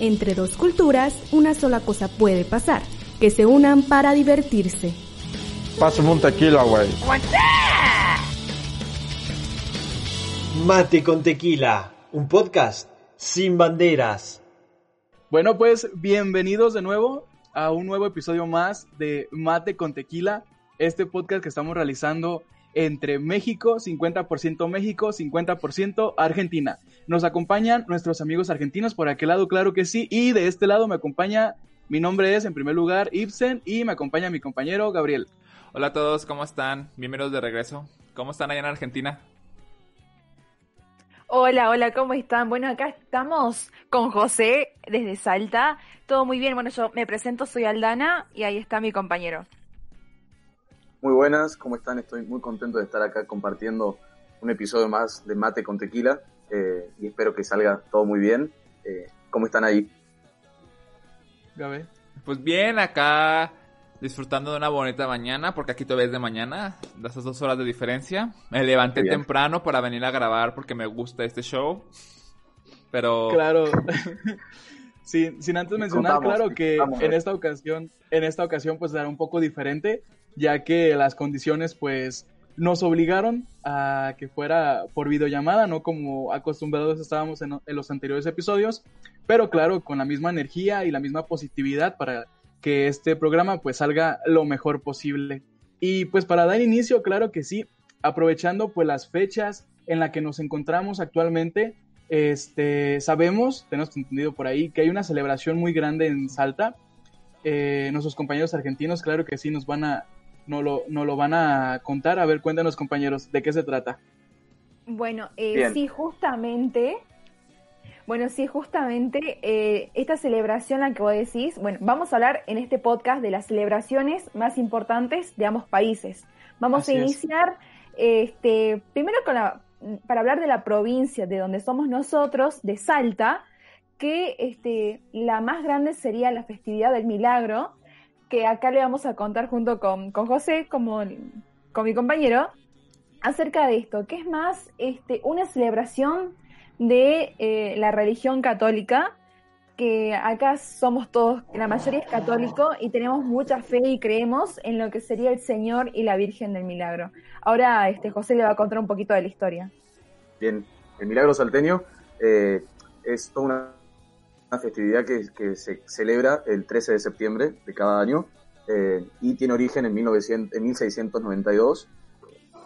Entre dos culturas, una sola cosa puede pasar, que se unan para divertirse. Pásame un tequila, güey. Mate con tequila, un podcast sin banderas. Bueno, pues bienvenidos de nuevo a un nuevo episodio más de Mate con tequila, este podcast que estamos realizando entre México, 50% México, 50% Argentina. Nos acompañan nuestros amigos argentinos por aquel lado, claro que sí, y de este lado me acompaña, mi nombre es en primer lugar Ibsen y me acompaña mi compañero Gabriel. Hola a todos, ¿cómo están? Bienvenidos de regreso. ¿Cómo están allá en Argentina? Hola, hola, ¿cómo están? Bueno, acá estamos con José desde Salta. Todo muy bien. Bueno, yo me presento, soy Aldana y ahí está mi compañero. Muy buenas, ¿cómo están? Estoy muy contento de estar acá compartiendo un episodio más de Mate con Tequila eh, y espero que salga todo muy bien. Eh, ¿Cómo están ahí? Gabe. Pues bien, acá disfrutando de una bonita mañana, porque aquí todavía es de mañana, de esas dos horas de diferencia. Me levanté temprano para venir a grabar porque me gusta este show. Pero. Claro. sin, sin antes mencionar, claro, que en esta ocasión, en esta ocasión, pues será un poco diferente ya que las condiciones pues nos obligaron a que fuera por videollamada, no como acostumbrados estábamos en, los anteriores episodios, pero claro, con la misma energía y la misma positividad para que este programa pues salga lo mejor posible. Y pues para dar inicio, claro que sí, aprovechando pues las fechas en las que nos encontramos actualmente, este, sabemos, tenemos entendido por ahí, que hay una celebración muy grande en Salta. Eh, nuestros compañeros argentinos, claro que sí, nos van a no lo, no lo van a contar. A ver, cuéntanos compañeros, ¿de qué se trata? Bueno, eh, sí, justamente, bueno, sí, justamente eh, esta celebración la que vos decís, bueno, vamos a hablar en este podcast de las celebraciones más importantes de ambos países. Vamos a iniciar, este, primero con la, para hablar de la provincia de donde somos nosotros, de Salta, que este, la más grande sería la festividad del milagro, que acá le vamos a contar junto con, José, como, con mi compañero, acerca de esto, que es más este, una celebración de eh, la religión católica, que acá somos todos, la mayoría es católico y tenemos mucha fe y creemos en lo que sería el Señor y la Virgen del Milagro. Ahora este, José le va a contar un poquito de la historia. Bien, el Milagro Salteño eh, es una una festividad que, se celebra el 13 de septiembre de cada año eh, y tiene origen en, 1900, en 1692.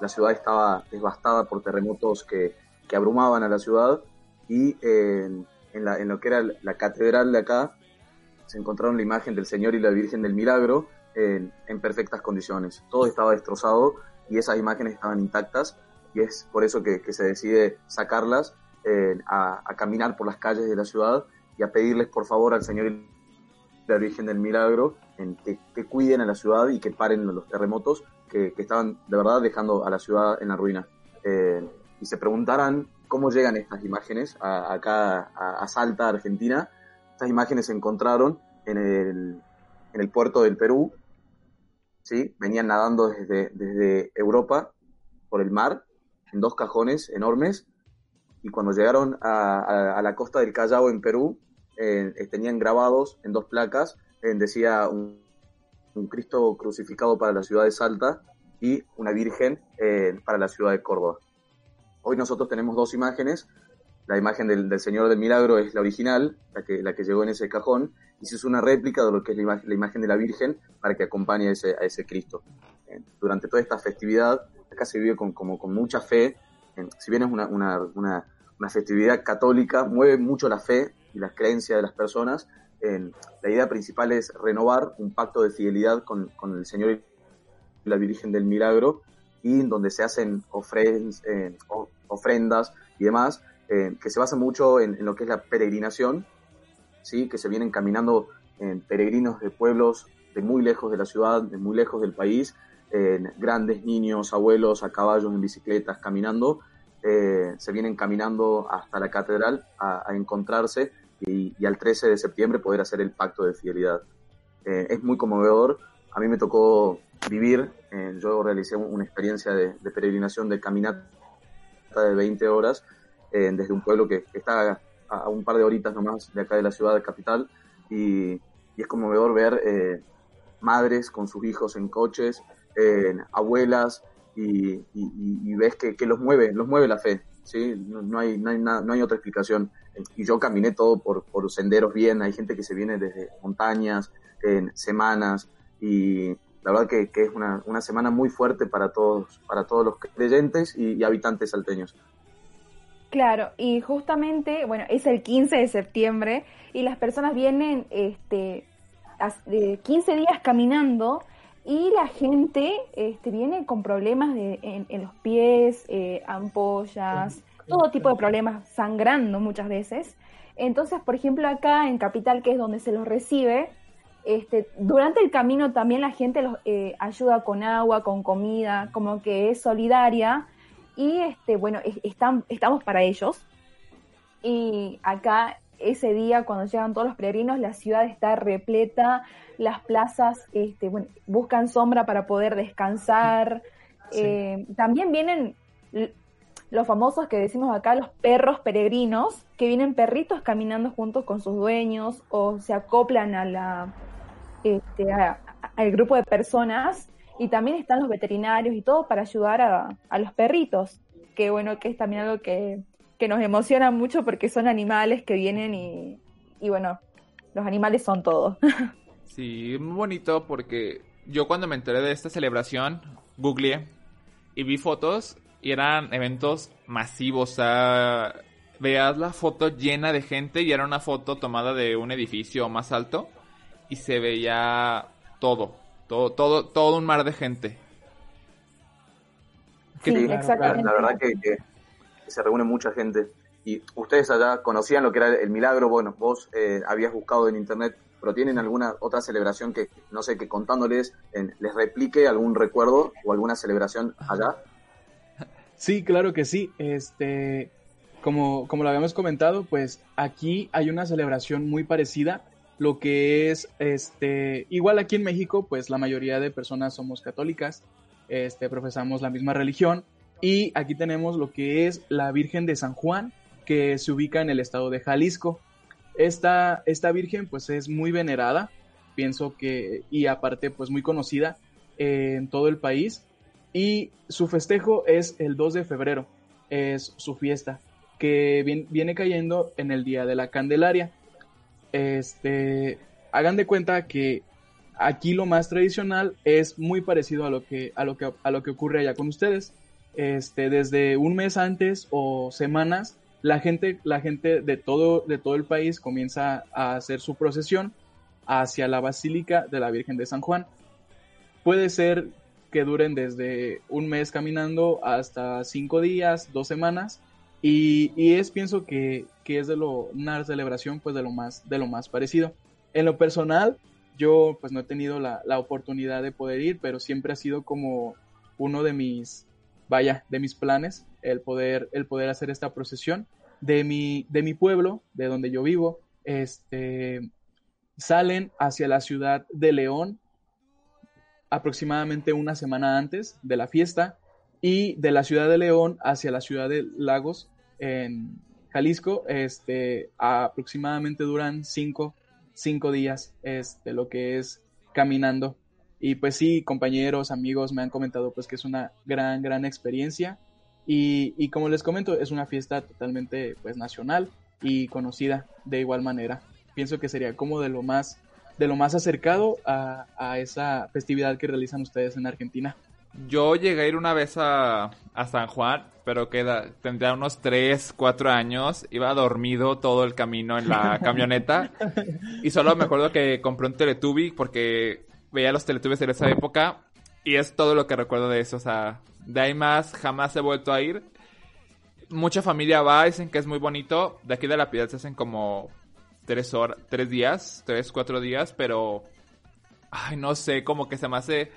La ciudad estaba devastada por terremotos que, que abrumaban a la ciudad y eh, en, la, en, lo que era la catedral de acá se encontraron la imagen del Señor y la Virgen del Milagro en, en perfectas condiciones. Todo estaba destrozado y esas imágenes estaban intactas y es por eso que, que se decide sacarlas eh, a, a, caminar por las calles de la ciudad y a pedirles por favor al Señor y la Virgen del Milagro en que, cuiden a la ciudad y que paren los terremotos que, estaban de verdad dejando a la ciudad en la ruina. Eh, y se preguntarán cómo llegan estas imágenes acá a, Salta, Argentina. Estas imágenes se encontraron en el, en el puerto del Perú, ¿sí? venían nadando desde, desde Europa por el mar en dos cajones enormes y cuando llegaron a, la costa del Callao en Perú, eh, eh, tenían grabados en dos placas, eh, decía un, Cristo crucificado para la ciudad de Salta y una Virgen para la ciudad de Córdoba. Hoy nosotros tenemos dos imágenes, la imagen del, Señor del Milagro es la original, la que, la que llegó en ese cajón, y se es una réplica de lo que es la, imagen, de la Virgen para que acompañe a ese, a ese Cristo. durante toda esta festividad, acá se vive con, como, con mucha fe, si bien es una, una, una, una festividad católica, mueve mucho la fe y las creencias de las personas. la idea principal es renovar un pacto de fidelidad con, con el Señor y la Virgen del Milagro, y donde se hacen eh, ofrendas y demás, eh, que se basa mucho en, lo que es la peregrinación, ¿sí? que se vienen caminando peregrinos de pueblos de muy lejos de la ciudad, de muy lejos del país, grandes niños, abuelos a caballos, en bicicletas, caminando, eh, se vienen caminando hasta la catedral a, encontrarse y, al 13 de septiembre poder hacer el pacto de fidelidad. Eh, es muy conmovedor. A mí me tocó vivir, eh, yo realicé una experiencia de, peregrinación de caminata de 20 horas desde un pueblo que, está a, un par de horitas nomás de acá de la ciudad de capital y, es conmovedor ver eh, madres con sus hijos en coches, abuelas y, ves que, los mueve, los mueve la fe, ¿sí? No, hay, no, hay no hay otra explicación. Y yo caminé todo por, por senderos bien, hay gente que se viene desde montañas, en semanas, y la verdad que, es una, una, semana muy fuerte para todos, para todos los creyentes y, habitantes salteños. Claro, y justamente, bueno, es el 15 de septiembre y las personas vienen este, 15 días caminando y la gente este, viene con problemas de, en, los pies, eh, ampollas, todo tipo de problemas, sangrando muchas veces. Entonces, por ejemplo, acá en Capital, que es donde se los recibe, este, durante el camino también la gente los eh, ayuda con agua, con comida, como que es solidaria y este, bueno, están, estamos para ellos. Y acá ese día cuando llegan todos los peregrinos la ciudad está repleta, las plazas este, bueno, buscan sombra para poder descansar. Eh, también vienen los famosos que decimos acá, los perros peregrinos, que vienen perritos caminando juntos con sus dueños o se acoplan a la, este, al grupo de personas y también están los veterinarios y todo para ayudar a, los perritos, que bueno, que es también algo que, nos emociona mucho porque son animales que vienen y, y bueno, los animales son todo. Sí, muy bonito porque yo cuando me enteré de esta celebración, googleé y vi fotos y eran eventos masivos, o sea, veas la foto llena de gente y era una foto tomada de un edificio más alto y se veía todo, todo, todo, todo un mar de gente. Sí, exactamente. La, verdad que, se reúne mucha gente. Y ustedes allá conocían lo que era el milagro, bueno, vos eh, habías buscado en internet, pero tienen alguna otra celebración que, no sé, que contándoles les replique algún recuerdo o alguna celebración allá. Sí, claro que sí. Este, como, como lo habíamos comentado, pues aquí hay una celebración muy parecida lo que es, este, igual aquí en México, pues la mayoría de personas somos católicas, este, profesamos la misma religión y aquí tenemos lo que es la Virgen de San Juan, que se ubica en el estado de Jalisco. Esta, esta Virgen pues es muy venerada, pienso que, y aparte pues muy conocida en todo el país y su festejo es el 2 de febrero, es su fiesta, que viene cayendo en el Día de la Candelaria este, hagan de cuenta que aquí lo más tradicional es muy parecido a lo que, a lo que, a lo que ocurre allá con ustedes. Este, desde un mes antes o semanas, la gente, la gente de todo, de todo el país comienza a hacer su procesión hacia la Basílica de la Virgen de San Juan. Puede ser que duren desde un mes caminando hasta cinco días, dos semanas, y, es, pienso que, es de lo, una celebración pues de lo más, de lo más parecido. En lo personal, yo pues no he tenido la, oportunidad de poder ir, pero siempre ha sido como uno de mis, vaya, de mis planes, el poder, el poder hacer esta procesión. De mi, de mi pueblo, de donde yo vivo, este, salen hacia la ciudad de León aproximadamente una semana antes de la fiesta y de la ciudad de León hacia la ciudad de Lagos en Jalisco, este, aproximadamente duran cinco, cinco días, este, lo que es caminando. Y pues sí, compañeros, amigos me han comentado pues que es una gran, gran experiencia. Y, y como les comento, es una fiesta totalmente pues nacional y conocida de igual manera. Pienso que sería como de lo más, de lo más acercado a, a esa festividad que realizan ustedes en Argentina. Yo llegué a ir una vez a, a San Juan, pero queda, tendría unos 3, 4 años. Iba dormido todo el camino en la camioneta. y solo me acuerdo que compré un Teletubby porque veía los Teletubbies en esa época. Y es todo lo que recuerdo de eso. O sea, de ahí más jamás he vuelto a ir. Mucha familia va, dicen que es muy bonito. De aquí de la Piedad se hacen como 3 horas, 3 días, 3, 4 días, pero... Ay, no sé, como que se me hace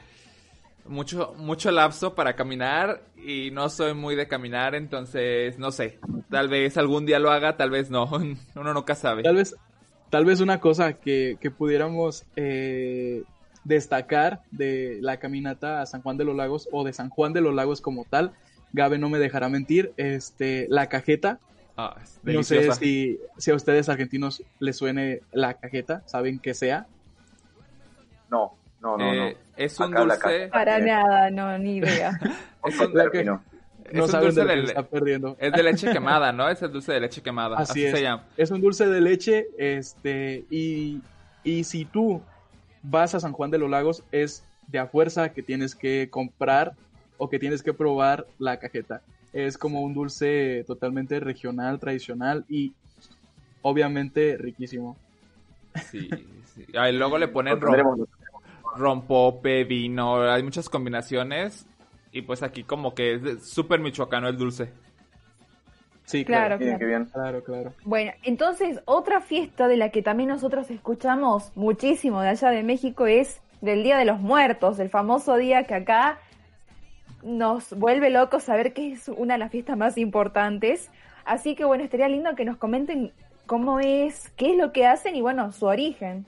mucho, mucho lapso para caminar y no soy muy de caminar, entonces no sé, tal vez algún día lo haga, tal vez no, uno nunca sabe. Tal vez, tal vez una cosa que, que pudiéramos eh, destacar de la caminata a San Juan de los Lagos o de San Juan de los Lagos como tal, Gabe no me dejará mentir, este, la cajeta Ah, no sé si, si a ustedes argentinos les suene la cajeta, ¿saben qué sea? No, no, no, no. Eh, es un dulce. Para nada, no, ni idea. es un, no. es un dulce de, está perdiendo. Es de leche quemada, ¿no? Es el dulce de leche quemada. Así, es. se llama. Es un dulce de leche, este, y, y si tú vas a San Juan de los Lagos, es de a fuerza que tienes que comprar o que tienes que probar la cajeta. Es como un dulce totalmente regional, tradicional y obviamente riquísimo. Sí, sí. Y luego le ponen rompope, vino, hay muchas combinaciones. Y pues aquí como que es súper michoacano el dulce. Sí, claro. Claro, claro. Bueno, entonces otra fiesta de la que también nosotros escuchamos muchísimo de allá de México es del Día de los Muertos, el famoso día que acá nos vuelve locos saber que es una de las fiestas más importantes. Así que bueno, estaría lindo que nos comenten cómo es, qué es lo que hacen y bueno, su origen.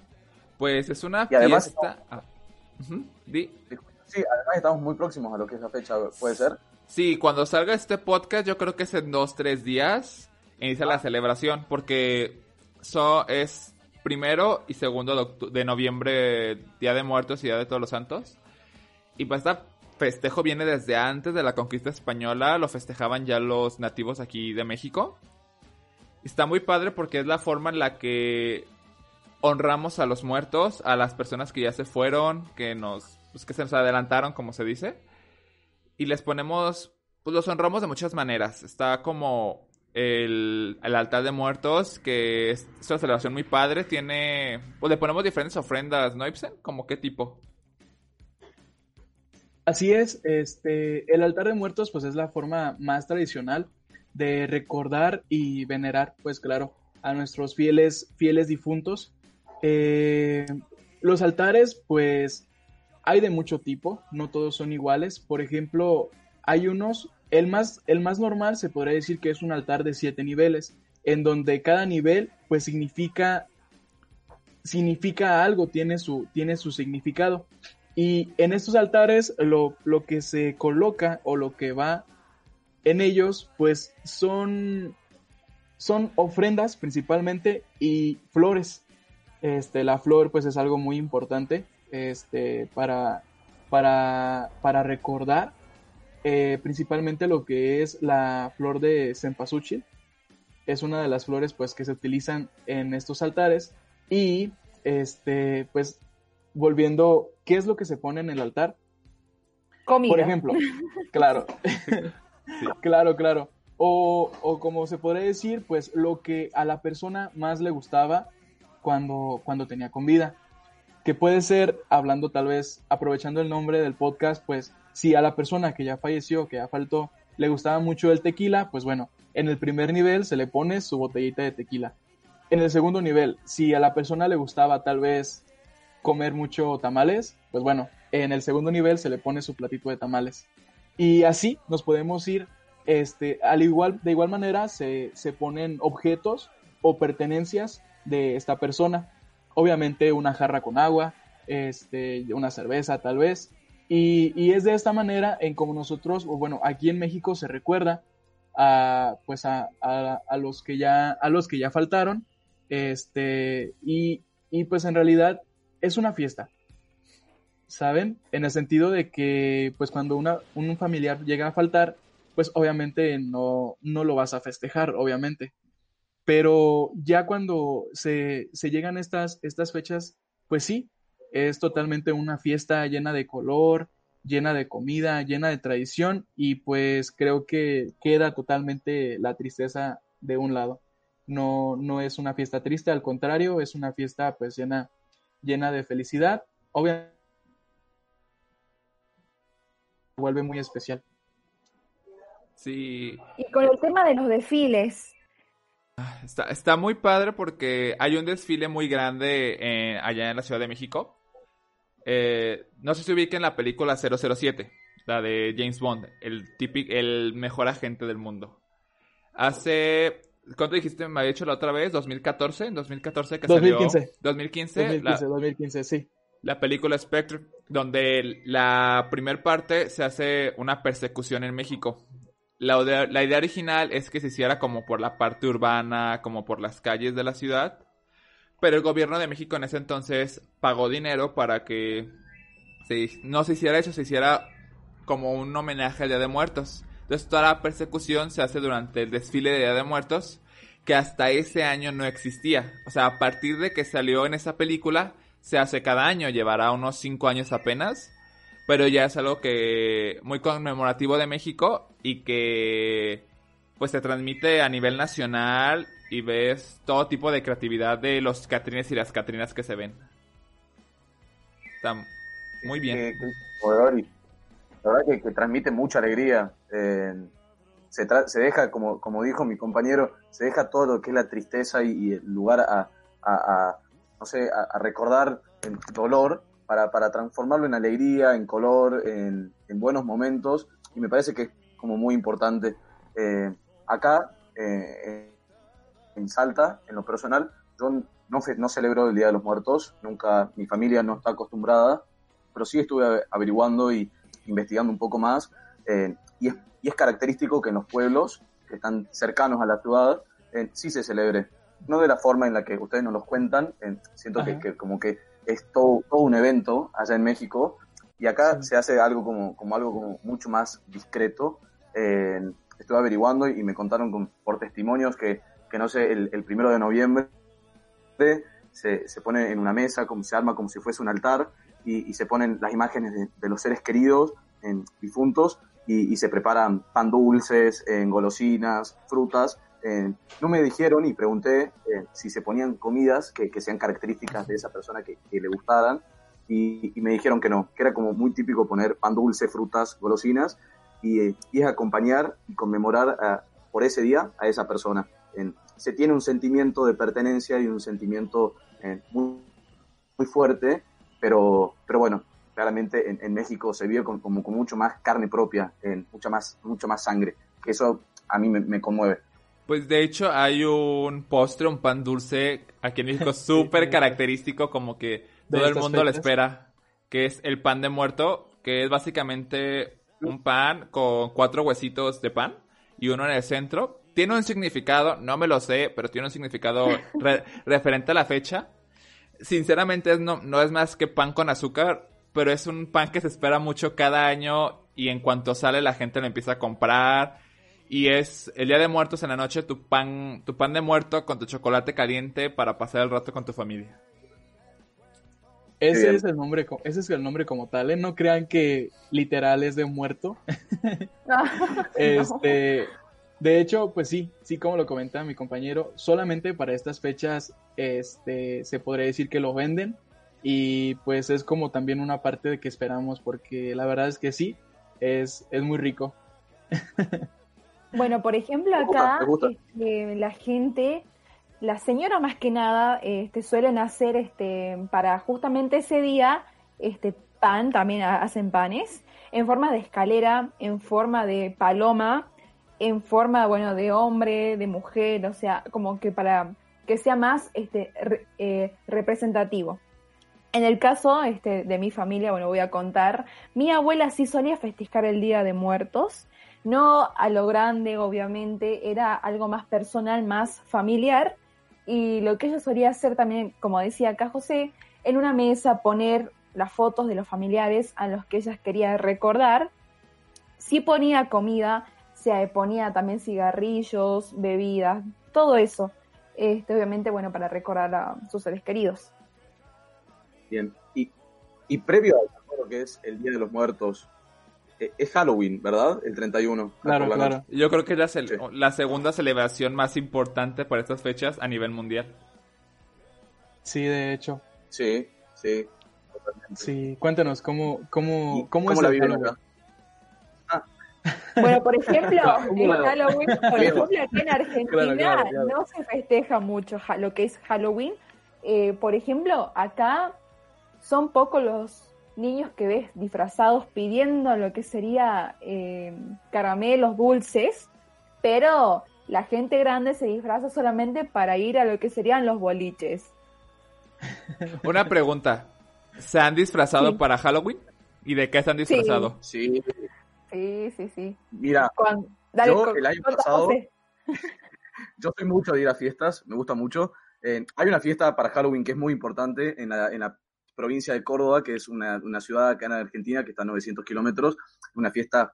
Pues es una fiesta... Ah, sí, además estamos muy próximos a lo que es la fecha, ¿puede ser? Sí, cuando salga este podcast yo creo que es en dos, tres días inicia la celebración porque so, es primero y segundo de, noviembre, Día de Muertos y Día de Todos los Santos. Y pues este festejo viene desde antes de la conquista española, lo festejaban ya los nativos aquí de México. Está muy padre porque es la forma en la que honramos a los muertos, a las personas que ya se fueron, que nos, pues que se nos adelantaron, como se dice. Y les ponemos, pues los honramos de muchas maneras. Está como el, altar de muertos, que es, una celebración muy padre. Tiene, pues le ponemos diferentes ofrendas, ¿no, Ibsen? ¿Como qué tipo? Así es, este, el altar de muertos pues es la forma más tradicional de recordar y venerar, pues claro, a nuestros fieles, fieles difuntos. Eh, los altares pues hay de mucho tipo, no todos son iguales. Por ejemplo, hay unos el más, el más normal se podría decir que es un altar de siete niveles, en donde cada nivel pues significa, significa algo, tiene su, tiene su significado. Y en estos altares lo, lo que se coloca o lo que va en ellos pues son, son ofrendas principalmente y flores. Este, la flor pues es algo muy importante este, para, para, para recordar eh, principalmente lo que es la flor de cempasúchil. Es una de las flores pues que se utilizan en estos altares y este pues volviendo, ¿qué es lo que se pone en el altar? Comida. Por ejemplo, claro. Claro, claro. O, o, como se podría decir, pues lo que a la persona más le gustaba cuando, cuando tenía con vida. Puede ser, hablando tal vez, aprovechando el nombre del podcast, pues si a la persona que ya falleció, que ya faltó, le gustaba mucho el tequila, pues bueno, en el primer nivel se le pone su botellita de tequila. En el segundo nivel, si a la persona le gustaba tal vez comer mucho tamales, pues bueno, en el segundo nivel se le pone su platito de tamales. Y así nos podemos ir, este, al igual, de igual manera se, se ponen objetos o pertenencias de esta persona. Obviamente una jarra con agua, este, una cerveza tal vez, y, es de esta manera en como nosotros, o bueno, aquí en México se recuerda a, pues a, los que ya, a los que ya faltaron, este, y, pues en realidad es una fiesta, ¿saben? En el sentido de que, pues cuando una, un familiar llega a faltar, pues obviamente no, no lo vas a festejar, obviamente. Pero ya cuando se, se llegan estas, estas fechas, pues sí, es totalmente una fiesta llena de color, llena de comida, llena de tradición y pues creo que queda totalmente la tristeza de un lado. No, no es una fiesta triste, al contrario, es una fiesta pues llena, llena de felicidad. Obviamente vuelve muy especial. Sí. Y con el tema de los desfiles, Está, está, muy padre porque hay un desfile muy grande allá en la Ciudad de México. Eh, no sé si ubiquen la película 007, la de James Bond, el, típico, el mejor agente del mundo. Hace ¿Cuánto dijiste? Me había dicho la otra vez, 2014, en 2014 que 2015. salió 2015. 2015, 2015, sí. La película Spectre, donde la primera parte se hace una persecución en México. La, idea original es que se hiciera como por la parte urbana, como por las calles de la ciudad. Pero el gobierno de México en ese entonces pagó dinero para que no se hiciera eso, se hiciera como un homenaje al Día de Muertos. Entonces toda la persecución se hace durante el desfile de Día de Muertos, que hasta ese año no existía. O sea, a partir de que salió en esa película, se hace cada año, llevará unos cinco años apenas pero ya es algo que muy conmemorativo de México y que pues se transmite a nivel nacional y ves todo tipo de creatividad de los Catrines y las Catrinas que se ven. Está muy bien. la verdad que, transmite mucha alegría. Eh, se, se, deja, como, como dijo mi compañero, se deja todo lo que es la tristeza y, el lugar a, a, no sé, a recordar el dolor para, para transformarlo en alegría, en color, en, buenos momentos, y me parece que es como muy importante. Eh, acá, eh, en Salta, en lo personal, yo no, no celebro el Día de los Muertos, nunca, mi familia no está acostumbrada, pero sí estuve averiguando y investigando un poco más, eh, y, es, y, es, característico que en los pueblos que están cercanos a la ciudad, sí se celebre. No de la forma en la que ustedes nos lo cuentan, siento que, que, como que es todo, un evento allá en México y acá se hace algo como, como algo como mucho más discreto. Eh, estuve averiguando y me contaron por testimonios que, que, no sé, el, primero de noviembre se, se, pone en una mesa, como se arma como si fuese un altar y, se ponen las imágenes de, los seres queridos en, difuntos y, se preparan pan dulces, en golosinas, frutas eh, no me dijeron y pregunté eh, si se ponían comidas que, sean características de esa persona que, le gustaran y, me dijeron que no, que era como muy típico poner pan dulce, frutas, golosinas y, eh, es acompañar y conmemorar por ese día a esa persona. se tiene un sentimiento de pertenencia y un sentimiento muy, muy, fuerte, pero, pero bueno, claramente en, México se vive con, como con mucho más carne propia, en mucha, más, mucho más sangre, eso a mí me conmueve. Pues de hecho hay un postre, un pan dulce aquí en México súper característico, como que todo el mundo lo espera, que es el pan de muerto, que es básicamente un pan con cuatro huesitos de pan y uno en el centro. Tiene un significado, no me lo sé, pero tiene un significado referente a la fecha. Sinceramente no, no es más que pan con azúcar, pero es un pan que se espera mucho cada año y en cuanto sale la gente lo empieza a comprar y es el día de muertos en la noche tu pan, tu pan de muerto con tu chocolate caliente para pasar el rato con tu familia. Ese es el nombre, ese es el nombre como tal, ¿eh? No crean que literal es de muerto. este, de hecho, pues sí, sí, como lo comenta mi compañero, solamente para estas fechas, este, se podría decir que lo venden y pues es como también una parte de que esperamos porque la verdad es que sí, es, es muy rico. Bueno, por ejemplo, acá este, la gente, la señora más que nada, este, suelen hacer este, para justamente ese día este pan, también hacen panes, en forma de escalera, en forma de paloma, en forma, bueno, de hombre, de mujer, o sea, como que para que sea más este, eh, representativo. En el caso este, de mi familia, bueno, voy a contar, mi abuela sí solía festejar el Día de Muertos, no a lo grande, obviamente, era algo más personal, más familiar. Y lo que ella solía hacer también, como decía acá José, en una mesa poner las fotos de los familiares a los que ella quería recordar. Si ponía comida, se ponía también cigarrillos, bebidas, todo eso. Este, obviamente, bueno, para recordar a sus seres queridos. Bien, y, previo a lo que es el Día de los Muertos, es Halloween, ¿verdad? El 31. Claro, claro. Yo creo que es la, segunda celebración más importante por estas fechas a nivel mundial. Sí, de hecho. Sí, sí. Sí, cuéntanos, ¿cómo, cómo, cómo, es la Halloween? Ah. Bueno, por ejemplo, en Halloween, por ejemplo, aquí en Argentina no se festeja mucho lo que es Halloween. Eh, por ejemplo, acá son pocos los niños que ves disfrazados pidiendo lo que sería eh, caramelos dulces, pero la gente grande se disfraza solamente para ir a lo que serían los boliches. Una pregunta. ¿Se han disfrazado para Halloween? ¿Y de qué se han disfrazado? Sí. Sí, sí, sí. Mira, yo el año pasado, yo soy mucho de ir a fiestas, me gusta mucho. Eh, hay una fiesta para Halloween que es muy importante en la, en la provincia de Córdoba, que es una, una, ciudad acá en Argentina que está a 900 kilómetros. Una fiesta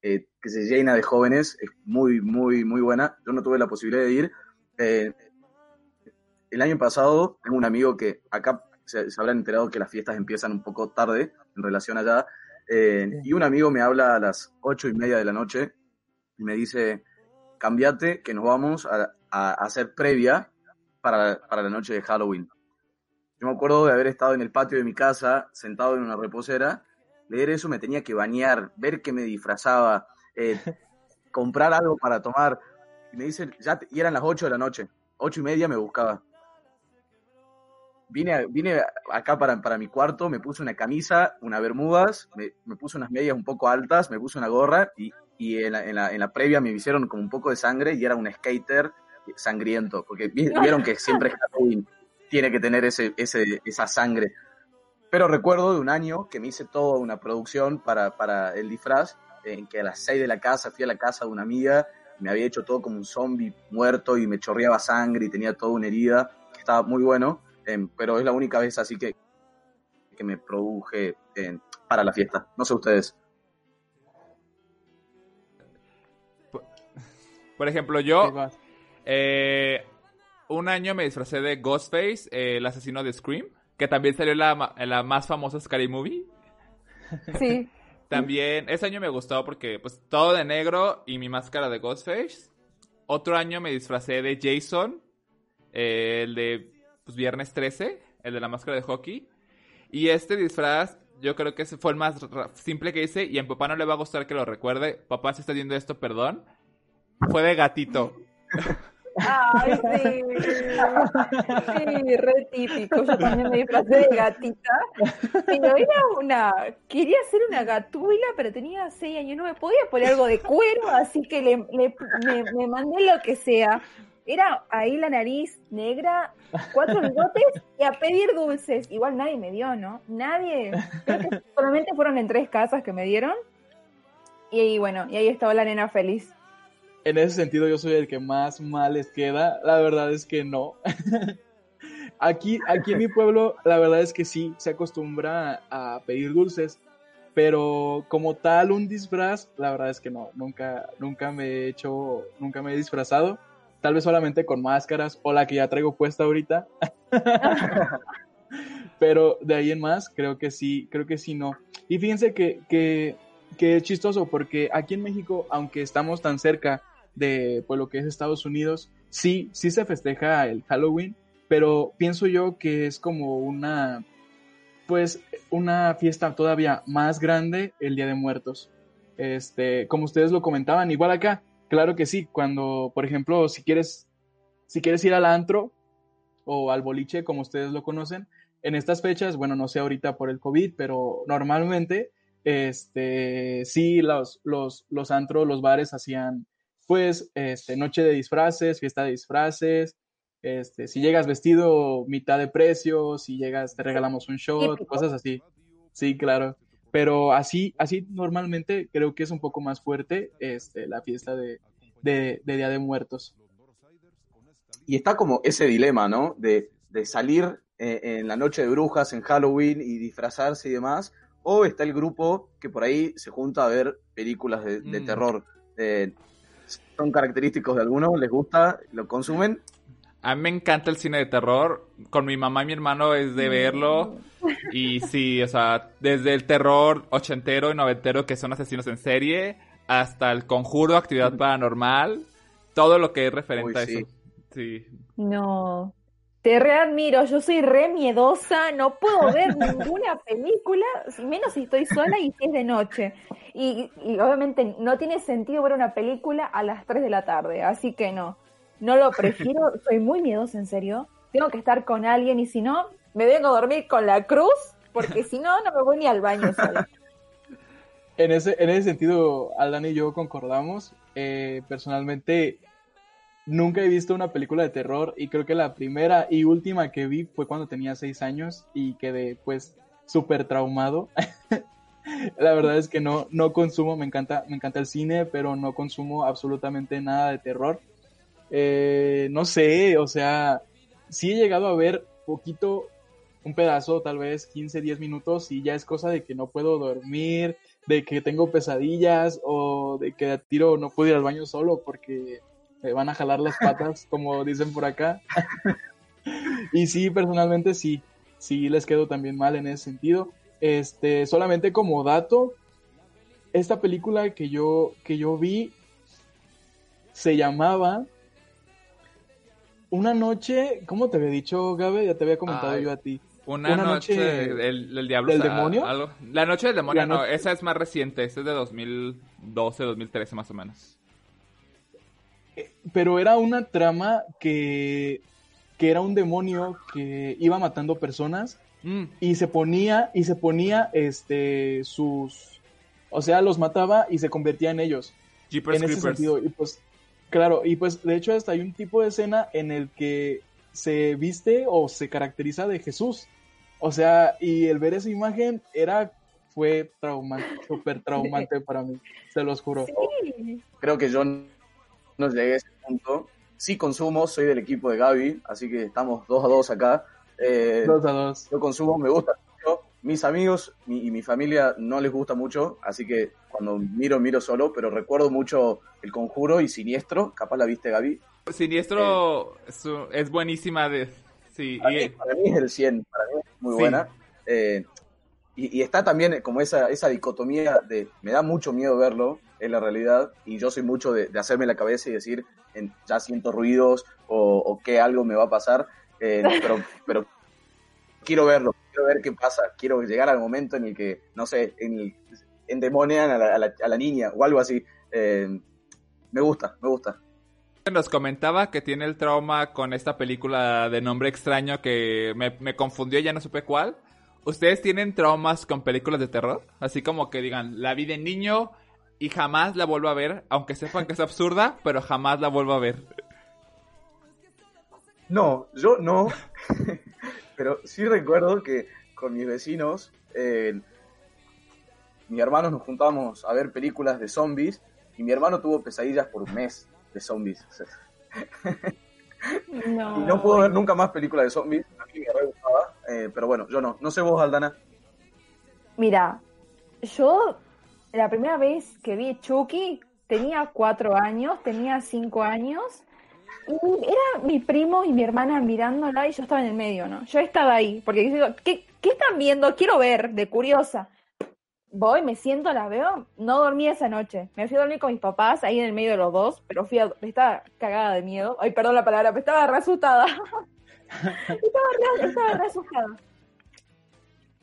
eh, que se llena de jóvenes, es muy, muy, muy buena. Yo no tuve la posibilidad de ir. Eh, el año pasado tengo un amigo que acá se, se, habrán enterado que las fiestas empiezan un poco tarde en relación allá. Eh, y un amigo me habla a las ocho y media de la noche y me dice, cambiate que nos vamos a, a hacer previa para, para, la noche de Halloween. Yo me acuerdo de haber estado en el patio de mi casa, sentado en una reposera, leer eso me tenía que bañar, ver que me disfrazaba, eh, comprar algo para tomar. Y me dice, ya, y eran las ocho de la noche, ocho y media me buscaba. Vine, vine acá para, para mi cuarto, me puse una camisa, unas bermudas, me, me, puse unas medias un poco altas, me puse una gorra y, y en, la, en, la, en, la, previa me hicieron como un poco de sangre y era un skater sangriento, porque vieron que siempre Halloween tiene que tener ese, ese, esa sangre. Pero recuerdo de un año que me hice toda una producción para, para el disfraz, en que a las 6 de la casa fui a la casa de una amiga, me había hecho todo como un zombie muerto y me chorreaba sangre y tenía toda una herida, que estaba muy bueno Em, pero es la única vez así que, que me produje para la fiesta. No sé ustedes. Por, ejemplo, yo eh, un año me disfracé de Ghostface, eh, el asesino de Scream, que también salió en la, la más famosa Scary Movie. Sí. también, ese año me gustó porque, pues, todo de negro y mi máscara de Ghostface. Otro año me disfracé de Jason, eh, el de pues, viernes 13, el de la máscara de hockey. Y este disfraz, yo creo que fue el más simple que hice y a papá no le va a gustar que lo recuerde. Papá, si está viendo esto, perdón. Fue de gatito. Ay, sí. Sí, re típico. Yo también me disfrazé de gatita. Pero era una. Quería ser una gatuila, pero tenía seis años. No me podía poner algo de cuero, así que le, me, me mandé lo que sea era ahí la nariz negra, cuatro bigotes y a pedir dulces. Igual nadie me dio, ¿no? Nadie. solamente fueron en tres casas que me dieron. Y bueno, y ahí estaba la nena feliz. En ese sentido yo soy el que más mal les queda. La verdad es que no. aquí, aquí en mi pueblo, la verdad es que sí, se acostumbra a pedir dulces. Pero como tal un disfraz, la verdad es que no, nunca, nunca me he hecho, nunca me he disfrazado tal vez solamente con máscaras o la que ya traigo puesta ahorita. Pero de ahí en más, creo que sí, creo que sí no. Y fíjense que, que, que es chistoso porque aquí en México, aunque estamos tan cerca de pues, lo que es Estados Unidos, sí, sí se festeja el Halloween, pero pienso yo que es como una, pues, una fiesta todavía más grande el Día de Muertos. Este, como ustedes lo comentaban, igual acá, Claro que sí, cuando, por ejemplo, si quieres, si quieres ir al antro o al boliche, como ustedes lo conocen, en estas fechas, bueno, no sé ahorita por el COVID, pero normalmente, este, sí, los, los, los antros, los bares hacían, pues, este, noche de disfraces, fiesta de disfraces, este, si llegas vestido mitad de precio, si llegas te regalamos un shot, cosas así. Sí, claro. Pero así, así normalmente creo que es un poco más fuerte este, la fiesta de, de, Día de Muertos. Y está como ese dilema, ¿no? De, de salir eh, en la noche de brujas, en Halloween y disfrazarse y demás. O está el grupo que por ahí se junta a ver películas de, mm. terror. Eh, ¿Son característicos de algunos? ¿Les gusta? ¿Lo consumen? A mí me encanta el cine de terror. Con mi mamá y mi hermano es de verlo. Y sí, o sea, desde el terror ochentero y noventero que son asesinos en serie, hasta el conjuro, actividad paranormal, todo lo que es referente a eso. Sí. No. Te readmiro, yo soy re miedosa, no puedo ver ninguna película, menos si estoy sola y si es de noche. Y, y obviamente no tiene sentido ver una película a las 3 de la tarde, así que no. No lo prefiero, soy muy miedosa, en serio. Tengo que estar con alguien y si no, me vengo a dormir con la cruz, porque si no, no me voy ni al baño sola. En ese, en ese sentido, Aldana y yo concordamos. Eh, personalmente, nunca he visto una película de terror y creo que la primera y última que vi fue cuando tenía seis años y quedé pues súper traumado. La verdad es que no, no consumo, me encanta, me encanta el cine, pero no consumo absolutamente nada de terror. Eh, no sé, o sea, sí he llegado a ver poquito, un pedazo, tal vez 15, 10 minutos, y ya es cosa de que no puedo dormir, de que tengo pesadillas, o de que a tiro no puedo ir al baño solo porque me van a jalar las patas, como dicen por acá. y sí, personalmente sí, sí les quedo también mal en ese sentido. Este, solamente como dato, esta película que yo, que yo vi se llamaba Una noche, ¿cómo te había dicho, Gabe? Ya te había comentado yo a ti. Una, noche, del, diablo. ¿Del demonio? La noche del demonio, no, esa es más reciente, esa es de 2012, 2013 más o menos. Eh, pero era una trama que, que era un demonio que iba matando personas Mm. Y se ponía, y se ponía este sus o sea, los mataba y se convertía en ellos. en ese sentido. Y pues, claro, y pues de hecho hasta hay un tipo de escena en el que se viste o se caracteriza de Jesús. O sea, y el ver esa imagen era fue traumante, súper traumante para mí, se los juro. Creo que yo no llegué a ese punto. Sí consumo, soy del equipo de Gaby, así que estamos dos a dos acá. Eh, dos a dos. Yo consumo, me gusta mucho. Mis amigos y mi familia no les gusta mucho, así que cuando miro, miro solo, pero recuerdo mucho El Conjuro y Siniestro, capaz la viste Gaby. Siniestro es, buenísima, de, sí. Para, mí, es el 100, para mí es muy buena. Eh, y, está también como esa, esa dicotomía de me da mucho miedo verlo, en la realidad, y yo soy mucho de, hacerme la cabeza y decir, ya siento ruidos o, o que algo me va a pasar, eh, pero, pero quiero verlo, quiero ver qué pasa, quiero llegar al momento en el que, no sé, en endemonian a la, a, la, niña o algo así. Eh, me gusta, me gusta. Nos comentaba que tiene el trauma con esta película de nombre extraño que me, me confundió, ya no supe cuál. ¿Ustedes tienen traumas con películas de terror? Así como que digan, la vi de niño y jamás la vuelvo a ver, aunque sepan que es absurda, pero jamás la vuelvo a ver. No, yo no. Pero sí recuerdo que con mis vecinos, eh, mi hermano nos juntábamos a ver películas de zombies y mi hermano tuvo pesadillas por un mes de zombies. No. Y no puedo ver nunca más películas de zombies. A mí me re gustaba, eh, pero bueno, yo no. No sé vos, Aldana. Mira, yo la primera vez que vi Chucky tenía cuatro años, tenía cinco años era mi primo y mi hermana mirándola y yo estaba en el medio, ¿no? Yo estaba ahí, porque digo, ¿qué, ¿qué están viendo? Quiero ver, de curiosa. Voy, me siento, la veo, no dormí esa noche. Me fui a dormir con mis papás, ahí en el medio de los dos, pero fui a, estaba cagada de miedo. Ay, perdón la palabra, pero estaba re estaba, re.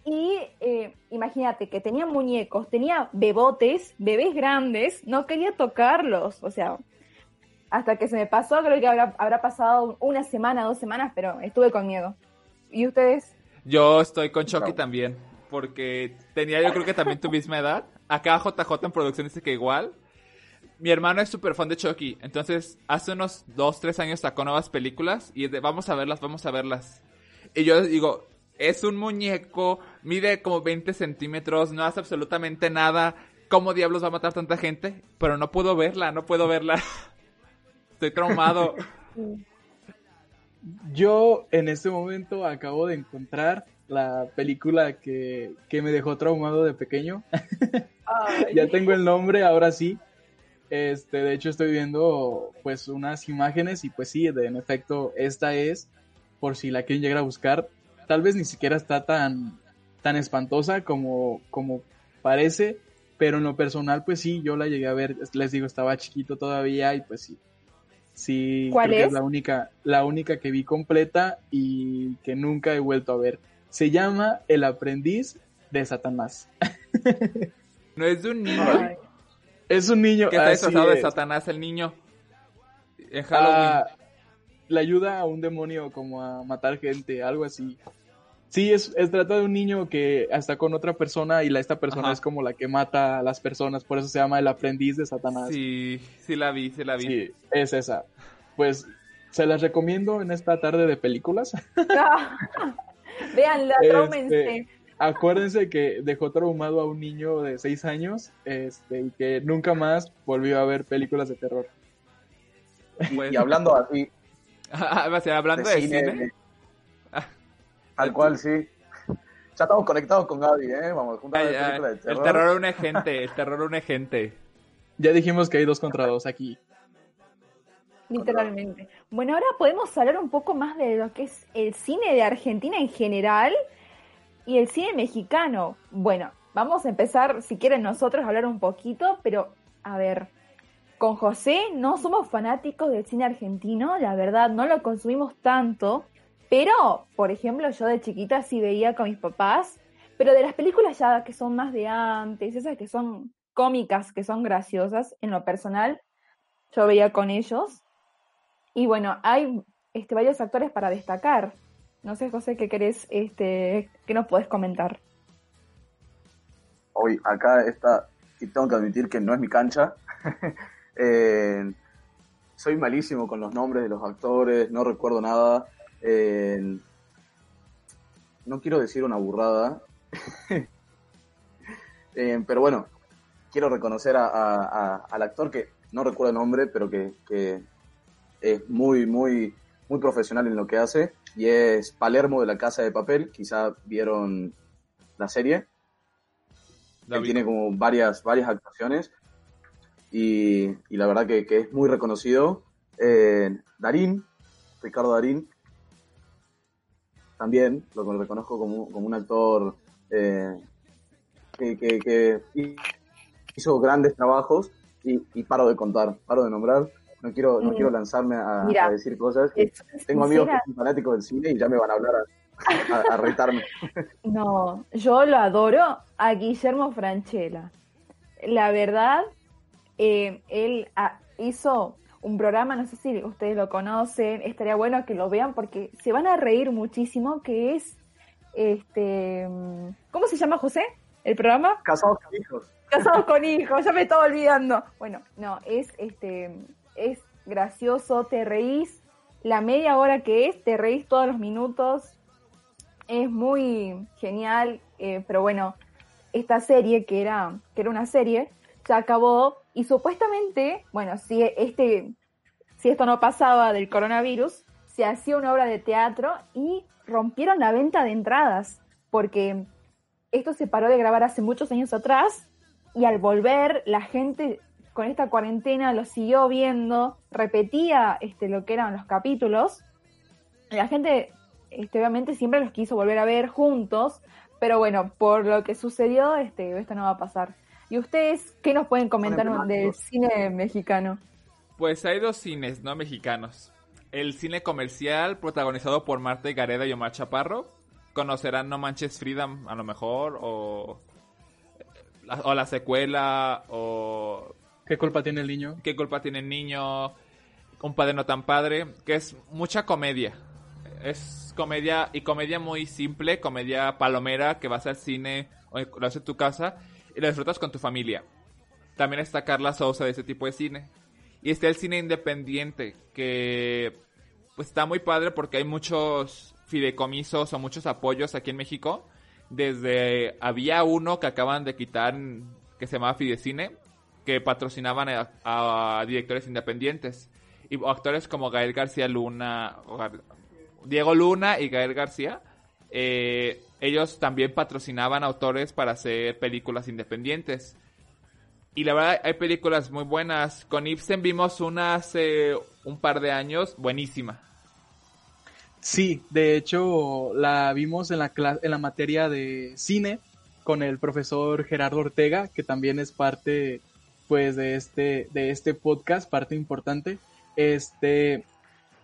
Y eh, imagínate que tenía muñecos, tenía bebotes, bebés grandes, no quería tocarlos. O sea, hasta que se me pasó, creo que habrá, habrá pasado una semana, dos semanas, pero estuve con miedo. ¿Y ustedes? Yo estoy con Chucky también, porque tenía yo creo que también tu misma edad. Acá JJ en producción dice que igual. Mi hermano es súper fan de Chucky, entonces hace unos dos, tres años sacó nuevas películas y de, vamos a verlas, vamos a verlas. Y yo digo, es un muñeco, mide como 20 centímetros, no hace absolutamente nada. ¿Cómo diablos va a matar tanta gente? Pero no puedo verla, no puedo verla. Estoy traumado. Yo en este momento acabo de encontrar la película que, me dejó traumado de pequeño. ya tengo el nombre, ahora sí. Este, de hecho estoy viendo pues unas imágenes y pues sí, en efecto, esta es, por si la quieren llegar a buscar, tal vez ni siquiera está tan, tan espantosa como, como parece, pero en lo personal pues sí, yo la llegué a ver, les digo, estaba chiquito todavía y pues sí, Sí, ¿Cuál es? es? la única, la única que vi completa y que nunca he vuelto a ver. Se llama El aprendiz de Satanás. ¿No es de un niño? es un niño. Que está disfrazado de Satanás el niño. En Halloween. Ah, le ayuda a un demonio como a matar gente, algo así. Sí, es, es trata de un niño que está con otra persona y la, esta persona es como la que mata a las personas, por eso se llama el aprendiz de Satanás. Sí, sí la vi, sí la vi. Sí, es esa. Pues se las recomiendo en esta tarde de películas. Veanla, este, acuérdense que dejó traumado a un niño de 6 años este, y que nunca más volvió a ver películas de terror. Y, hablando así. hablando de, cine. Tal cual, sí. Ya estamos conectados con Gaby, ¿eh? Vamos, juntos a ver películas de terror. El terror une gente, el terror une gente. Ya dijimos que hay dos contra dos aquí. Literalmente. Bueno, ahora podemos hablar un poco más de lo que es el cine de Argentina en general y el cine mexicano. Bueno, vamos a empezar, si quieren nosotros, a hablar un poquito, pero a ver, con José no somos fanáticos del cine argentino, la verdad, no lo consumimos tanto, pero, por ejemplo, yo de chiquita sí veía con mis papás, pero de las películas ya que son más de antes, esas que son cómicas, que son graciosas, en lo personal, yo veía con ellos. Y bueno, hay este, varios actores para destacar. No sé, José, ¿qué querés, este, qué nos podés comentar? Hoy, acá está, y tengo que admitir que no es mi cancha. Eh, soy malísimo con los nombres de los actores, no recuerdo nada. Eh, no quiero decir una burrada. Eh, pero bueno, quiero reconocer al actor que no recuerdo el nombre, pero que, que es muy, muy, muy profesional en lo que hace y es Palermo de la Casa de Papel. Quizá vieron la serie. Él tiene como varias, varias actuaciones y, y la verdad que, que, es muy reconocido. Eh, Darín, Ricardo Darín, también lo reconozco como, como un actor eh, que, que, que, hizo grandes trabajos y, y, paro de contar, paro de nombrar no quiero, no quiero lanzarme a, decir cosas. tengo amigos que son fanáticos del cine y ya me van a hablar a, retarme. No, yo lo adoro a Guillermo Franchella. La verdad, eh, él ah, hizo un programa, no sé si ustedes lo conocen, estaría bueno que lo vean porque se van a reír muchísimo, que es, este, ¿cómo se llama José? ¿El programa? Casados con hijos. Casados con hijos, ya me estaba olvidando. Bueno, no, es este es gracioso, te reís la media hora que es, te reís todos los minutos, es muy genial, eh, pero bueno, esta serie, que era, que era una serie, ya acabó y supuestamente, bueno, si, este, si esto no pasaba del coronavirus, se hacía una obra de teatro y rompieron la venta de entradas, porque esto se paró de grabar hace muchos años atrás y al volver la gente con esta cuarentena lo siguió viendo, repetía este, lo que eran los capítulos. La gente, este, obviamente, siempre los quiso volver a ver juntos, pero bueno, por lo que sucedió, este, esto no va a pasar. ¿Y ustedes qué nos pueden comentar del cine mexicano? Pues hay dos cines, ¿no? Mexicanos. El cine comercial, protagonizado por Marta Gareda y Omar Chaparro. Conocerán No Manches Freedom, a lo mejor, o, o la secuela, o ¿Qué culpa tiene el niño? ¿Qué culpa tiene el niño? Un padre no tan padre, que es mucha comedia. Es comedia y comedia muy simple, comedia palomera que vas al cine o lo haces en tu casa y lo disfrutas con tu familia. También está Carla Sousa de ese tipo de cine. Y está el cine independiente, que pues está muy padre porque hay muchos fideicomisos o muchos apoyos aquí en México. Desde había uno que acaban de quitar que se llamaba Fidecine, que patrocinaban a, directores independientes. Y actores como Gael García Luna, Diego Luna y Gael García, eh, ellos también patrocinaban autores para hacer películas independientes. Y la verdad, hay películas muy buenas. Con Ibsen vimos una hace un par de años, buenísima. Sí, de hecho, la vimos en la, en la materia de cine con el profesor Gerardo Ortega, que también es parte pues de este, de este podcast, parte importante. Este,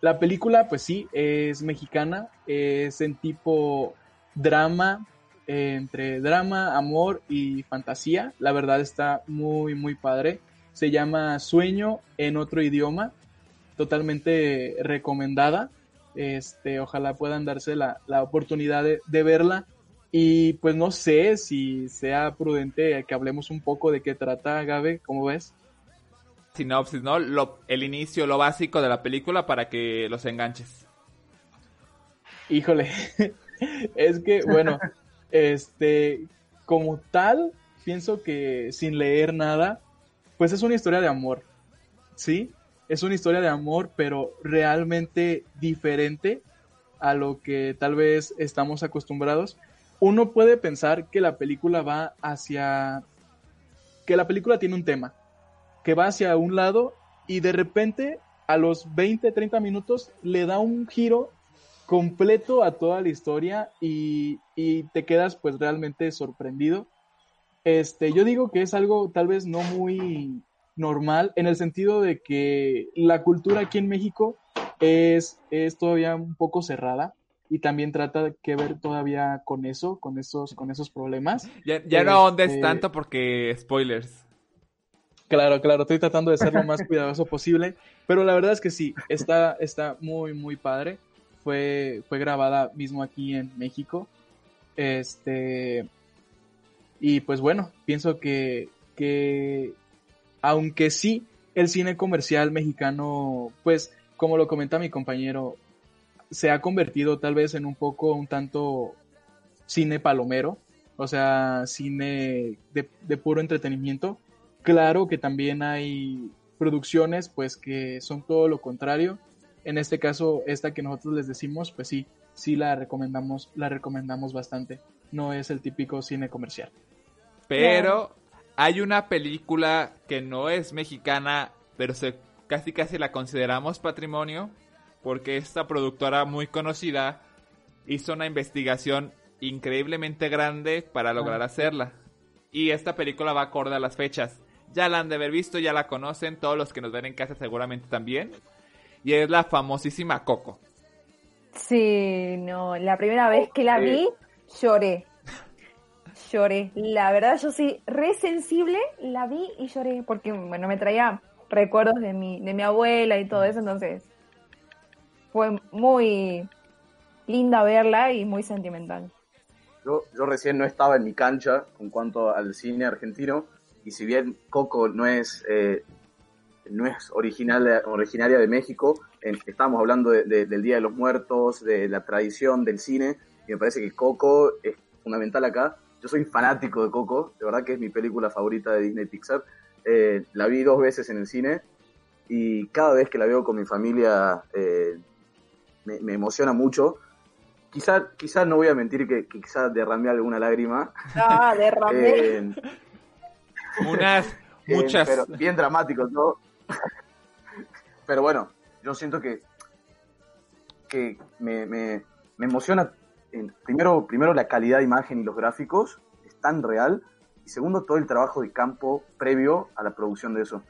la película, pues sí, es mexicana, es en tipo drama, entre drama, amor y fantasía. La verdad está muy, muy padre. Se llama Sueño en otro idioma, totalmente recomendada. Este, ojalá puedan darse la, la oportunidad de, de verla. Y pues no sé si sea prudente que hablemos un poco de qué trata, Gabe, ¿cómo ves? Sinopsis, ¿no? Lo, el inicio, lo básico de la película para que los enganches. Híjole, es que, bueno, Este, como tal, pienso que sin leer nada, pues es una historia de amor, ¿sí? Es una historia de amor, pero realmente diferente a lo que tal vez estamos acostumbrados. Uno puede pensar que la película va hacia... que la película tiene un tema, que va hacia un lado y de repente a los 20, 30 minutos le da un giro completo a toda la historia y, te quedas pues realmente sorprendido. Este, yo digo que es algo tal vez no muy normal en el sentido de que la cultura aquí en México es, es todavía un poco cerrada y también trata que ver todavía con eso, con esos, con esos problemas. Ya, no ahondes este, tanto porque spoilers. Claro, claro, estoy tratando de ser lo más cuidadoso posible, pero la verdad es que sí, está, está muy, muy padre fue, fue grabada mismo aquí en México. Este, y pues bueno, pienso que, que aunque sí, el cine comercial mexicano, pues como lo comenta mi compañero, se ha convertido tal vez en un poco, un tanto cine palomero, o sea, cine de, de puro entretenimiento. Claro que también hay producciones pues que son todo lo contrario en este caso, esta que nosotros les decimos, pues sí, sí la recomendamos, la recomendamos bastante. No es el típico cine comercial. Pero hay una película que no es mexicana, pero se, casi casi la consideramos patrimonio, porque esta productora muy conocida hizo una investigación increíblemente grande para lograr hacerla. Y esta película va acorde a las fechas. Ya la han de haber visto, ya la conocen, todos los que nos ven en casa seguramente también y es la famosísima Coco. Sí, no, la primera vez que la vi lloré. Lloré. La verdad, yo soy re sensible, la vi y lloré porque, bueno, me traía recuerdos de mi, de mi abuela y todo eso, entonces fue muy linda verla y muy sentimental. Yo, yo recién no estaba en mi cancha en cuanto al cine argentino y si bien Coco no es eh, no es original, originaria de México. estamos hablando del Día de los Muertos, de la tradición del cine, y me parece que Coco es fundamental acá. Yo soy fanático de Coco, de verdad que es mi película favorita de Disney Pixar. Eh, la vi dos veces en el cine y cada vez que la veo con mi familia eh, me, emociona mucho. Quizá, quizá no voy a mentir que, que quizá derramé alguna lágrima. Ah, derramé. Eh, Unas, muchas. pero bien dramático, ¿no? Pero bueno, yo siento que, que me, me, emociona, primero, primero la calidad de imagen y los gráficos, es tan real, y segundo todo el trabajo de campo previo a la producción de eso.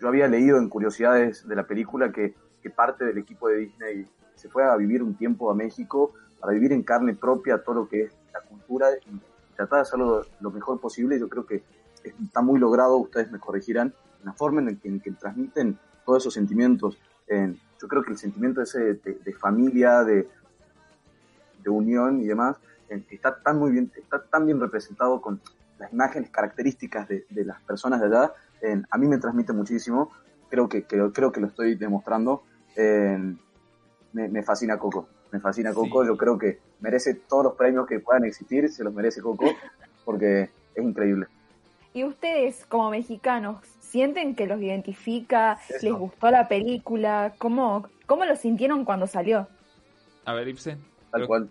yo había leído en curiosidades de la película que, parte del equipo de Disney se fue a vivir un tiempo a México para vivir en carne propia todo lo que es la cultura y tratar de hacerlo lo mejor posible. Yo creo que está muy logrado, ustedes me corregirán, la forma en la que, transmiten todos esos sentimientos. yo creo que el sentimiento ese de, familia, de, de, unión y demás, está tan muy bien, está tan bien representado con las imágenes características de, las personas de allá. a mí me transmite muchísimo. Creo que, creo, que lo estoy demostrando. Me, fascina Coco. Me fascina Coco. Yo creo que merece todos los premios que puedan existir. Se los merece Coco porque es increíble. ¿Y ustedes, como mexicanos, sienten que los identifica? ¿Les gustó la película? ¿Cómo, ¿Cómo lo sintieron cuando salió? A ver, Ibsen. Tal cual.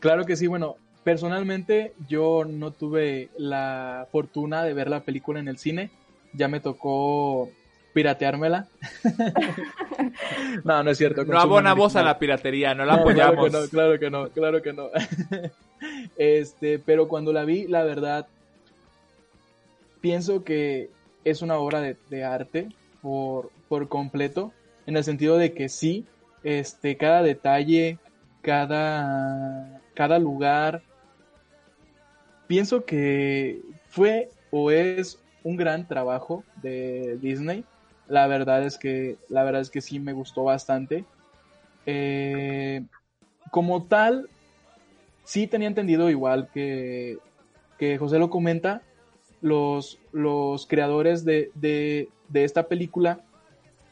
Claro que sí, bueno, personalmente yo no tuve la fortuna de ver la película en el cine, ya me tocó pirateármela. no, no es cierto. No abonamos a la piratería, no la apoyamos. Claro que no, claro que no, claro que no. este, pero cuando la vi, la verdad, pienso que es una obra de, arte por, por, completo, en el sentido de que sí, este, cada detalle, cada, cada lugar, pienso que fue o es un gran trabajo de Disney. La verdad es que, la verdad es que sí me gustó bastante. Eh, como tal, sí tenía entendido igual que, que José lo comenta, los, los creadores de, de, esta película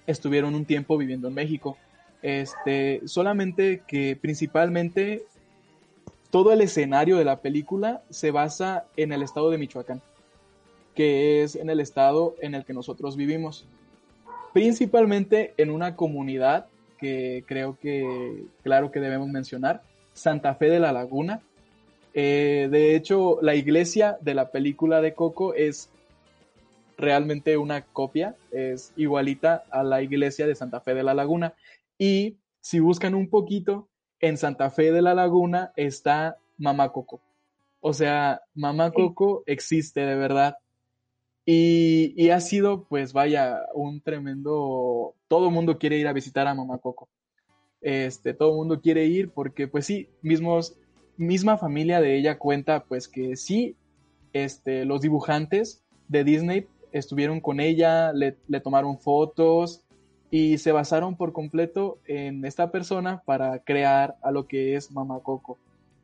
estuvieron un tiempo viviendo en México. Este, solamente que principalmente todo el escenario de la película se basa en el estado de Michoacán, que es en el estado en el que nosotros vivimos. Principalmente en una comunidad que creo que, claro que debemos mencionar, Santa Fe de la Laguna. Eh, de hecho, la iglesia de la película de Coco es realmente una copia, es igualita a la iglesia de Santa Fe de la Laguna. Y si buscan un poquito, en Santa Fe de la Laguna está Mamá Coco. O sea, Mamá Coco existe de verdad. Y, y, ha sido, pues vaya, un tremendo... Todo el mundo quiere ir a visitar a Mamá Coco. Este, todo el mundo quiere ir porque, pues sí, mismos, misma familia de ella cuenta, pues que sí, este, los dibujantes de Disney estuvieron con ella, le, tomaron fotos, y se basaron por completo en esta persona para crear a lo que es Mamá Coco.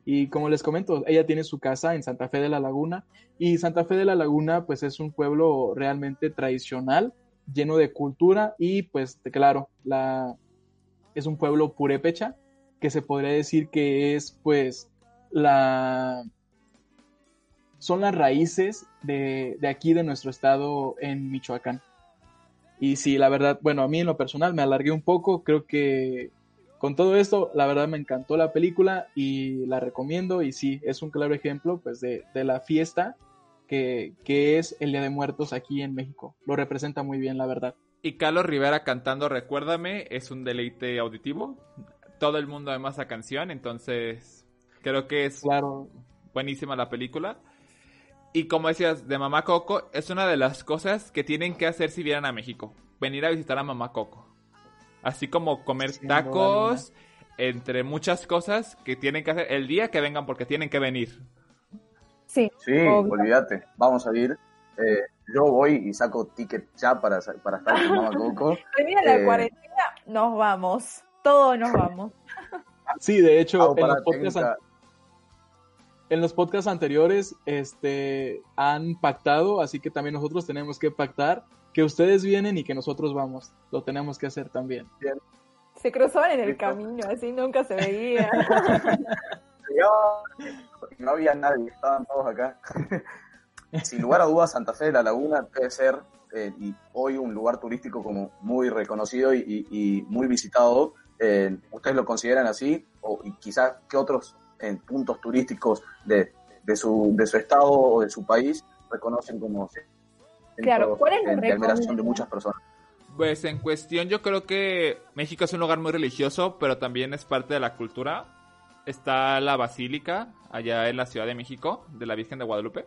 Y como les comento, ella tiene su casa en Santa Fe de la Laguna y Santa Fe de la Laguna pues es un pueblo realmente tradicional, lleno de cultura y pues claro, la, es un pueblo purépecha que se podría decir que es pues la son las raíces de, de aquí de nuestro estado en Michoacán. Y sí, la verdad, bueno, a mí en lo personal me alargué un poco, creo que con todo esto, la verdad me encantó la película y la recomiendo y sí, es un claro ejemplo pues de, la fiesta que, que, es el Día de Muertos aquí en México. Lo representa muy bien, la verdad. Y Carlos Rivera cantando Recuérdame es un deleite auditivo. Todo el mundo ama esa canción, entonces creo que es claro. buenísima la película. Y como decías, de Mamá Coco es una de las cosas que tienen que hacer si vienen a México. Venir a visitar a Mamá Coco. Así como comer tacos, entre muchas cosas que tienen que hacer el día que vengan porque tienen que venir. Sí. Sí, olvídate. Vamos a ir. Eh, yo voy y saco ticket ya para, para estar con Mamá Coco. Venir la eh, cuarentena, nos vamos. Todos nos vamos. Sí, de hecho, en los podcasts en los podcasts anteriores este, han pactado, así que también nosotros tenemos que pactar que ustedes vienen y que nosotros vamos. Lo tenemos que hacer también. Se cruzaban en el camino, así nunca se veía. no había nadie, estaban todos acá. Sin lugar a dudas, Santa Fe de la Laguna debe ser eh, y hoy un lugar turístico como muy reconocido y, muy visitado. Eh, ¿Ustedes lo consideran así? O y quizás qué otros en puntos turísticos de, de, su, de su estado o de su país reconocen como claro, ¿cuál es la admiración de muchas personas. Pues en cuestión yo creo que México es un lugar muy religioso, pero también es parte de la cultura. Está la basílica allá en la Ciudad de México de la Virgen de Guadalupe,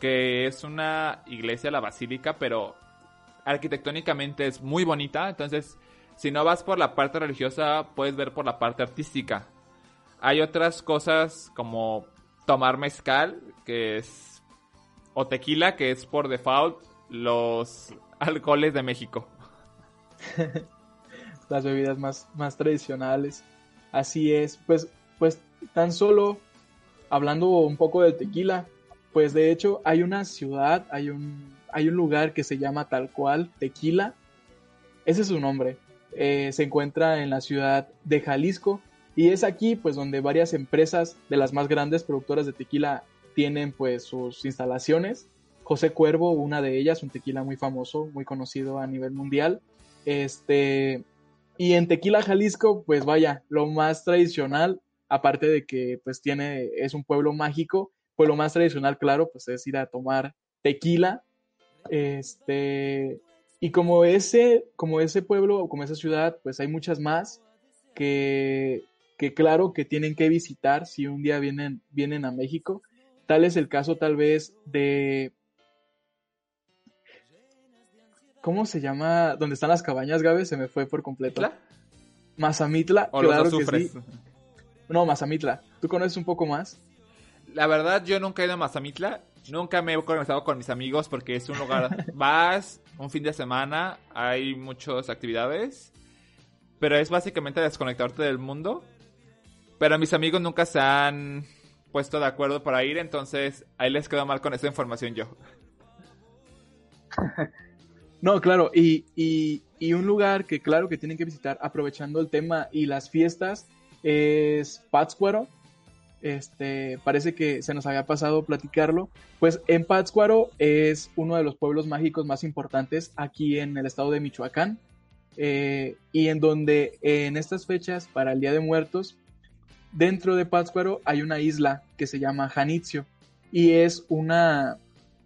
que es una iglesia, la basílica, pero arquitectónicamente es muy bonita. Entonces, si no vas por la parte religiosa, puedes ver por la parte artística. Hay otras cosas como tomar mezcal, que es. o tequila, que es por default los alcoholes de México. Las bebidas más, más tradicionales. Así es. Pues, pues tan solo hablando un poco del tequila, pues de hecho hay una ciudad, hay un, hay un lugar que se llama tal cual Tequila. Ese es su nombre. Eh, se encuentra en la ciudad de Jalisco y es aquí pues donde varias empresas de las más grandes productoras de tequila tienen pues sus instalaciones. José Cuervo, una de ellas, un tequila muy famoso, muy conocido a nivel mundial. Este, y en Tequila Jalisco, pues vaya, lo más tradicional, aparte de que pues tiene, es un pueblo mágico, pues lo más tradicional, claro, pues es ir a tomar tequila. Este, y como ese, como ese pueblo, como esa ciudad, pues hay muchas más que que claro que tienen que visitar si un día vienen, vienen a México. Tal es el caso tal vez de... ¿Cómo se llama? ¿Dónde están las cabañas, Gabe? Se me fue por completo. ¿Mazamítla? Mazamitla, claro que sí. No, Mazamitla. ¿Tú conoces un poco más? La verdad, yo nunca he ido a Mazamitla. Nunca me he conectado con mis amigos porque es un lugar... Vas un fin de semana, hay muchas actividades, pero es básicamente desconectarte del mundo pero mis amigos nunca se han puesto de acuerdo para ir, entonces ahí les quedo mal con esa información yo. No, claro, y, y, un lugar que claro que tienen que visitar aprovechando el tema y las fiestas es Pátzcuaro. este, parece que se nos había pasado platicarlo, pues en Pátzcuaro es uno de los pueblos mágicos más importantes aquí en el estado de Michoacán, eh, y en donde en estas fechas, para el Día de Muertos, dentro de Pátzcuaro hay una isla que se llama Janitzio, y es una,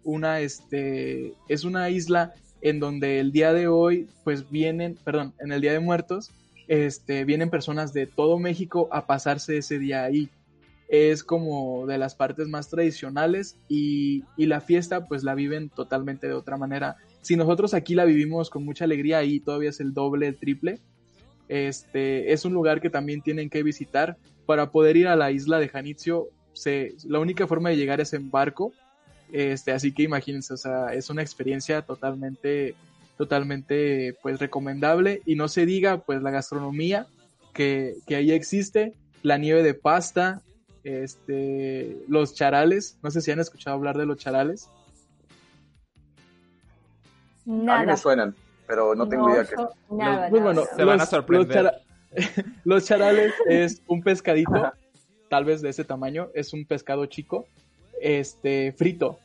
una, este, es una isla en donde el día de hoy, pues vienen, perdón, en el Día de Muertos, este, vienen personas de todo México a pasarse ese día ahí es como de las partes más tradicionales y, la fiesta pues la viven totalmente de otra manera. Si nosotros aquí la vivimos con mucha alegría, ahí todavía es el doble, el triple. Este, es un lugar que también tienen que visitar. Para poder ir a la isla de Janitzio, se, la única forma de llegar es en barco. Este, así que imagínense, o sea, es una experiencia totalmente, totalmente, pues recomendable. Y no se diga, pues la gastronomía que, que ahí existe, la nieve de pasta, este, los charales, no sé si han escuchado hablar de los charales. A mí me suenan, pero no tengo idea que... Nada, pues bueno, se van a sorprender. Los, charales es un pescadito, tal vez de ese tamaño, es un pescado chico, este, frito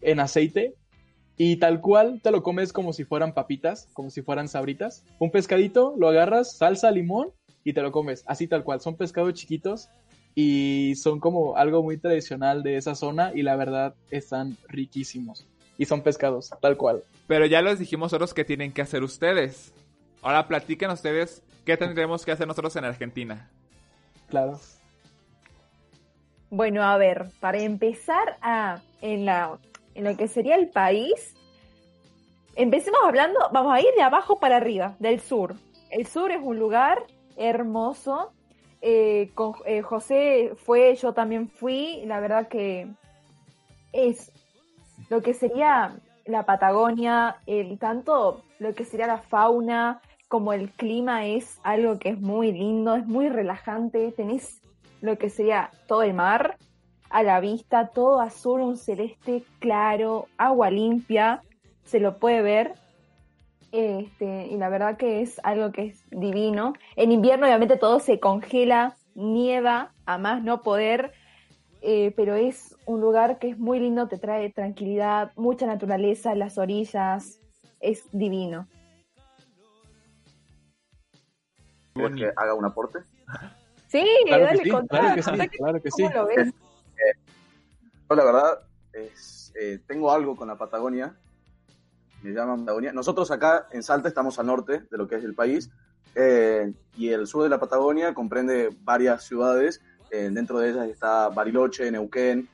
en aceite y tal cual te lo comes como si fueran papitas, como si fueran sabritas. Un pescadito, lo agarras, salsa, limón y te lo comes, así tal cual. Son pescados chiquitos y son como algo muy tradicional de esa zona y la verdad están riquísimos y son pescados, tal cual. Pero ya les dijimos nosotros qué tienen que hacer ustedes. Ahora platiquen ustedes qué tendremos que hacer nosotros en Argentina. Claro. Bueno, a ver, para empezar a, en, la, en lo que sería el país, empecemos hablando, vamos a ir de abajo para arriba, del sur. El sur es un lugar hermoso, eh, con, eh, José fue, yo también fui, la verdad que es lo que sería la Patagonia, el tanto lo que sería la fauna como el clima es algo que es muy lindo, es muy relajante, tenés lo que sería todo el mar a la vista, todo azul, un celeste claro, agua limpia, se lo puede ver este, y la verdad que es algo que es divino. En invierno obviamente todo se congela, nieva, a más no poder, eh, pero es un lugar que es muy lindo, te trae tranquilidad, mucha naturaleza, las orillas, es divino. ¿Quieres que haga un aporte? Sí, claro dale que sí, claro que sí, claro que sí. ¿Cómo lo ves? Yo la verdad es, eh, tengo algo con la Patagonia me llaman Patagonia. Nosotros acá en Salta estamos al norte de lo que es el país eh, y el sur de la Patagonia comprende varias ciudades. Eh, dentro de ellas está Bariloche, Neuquén,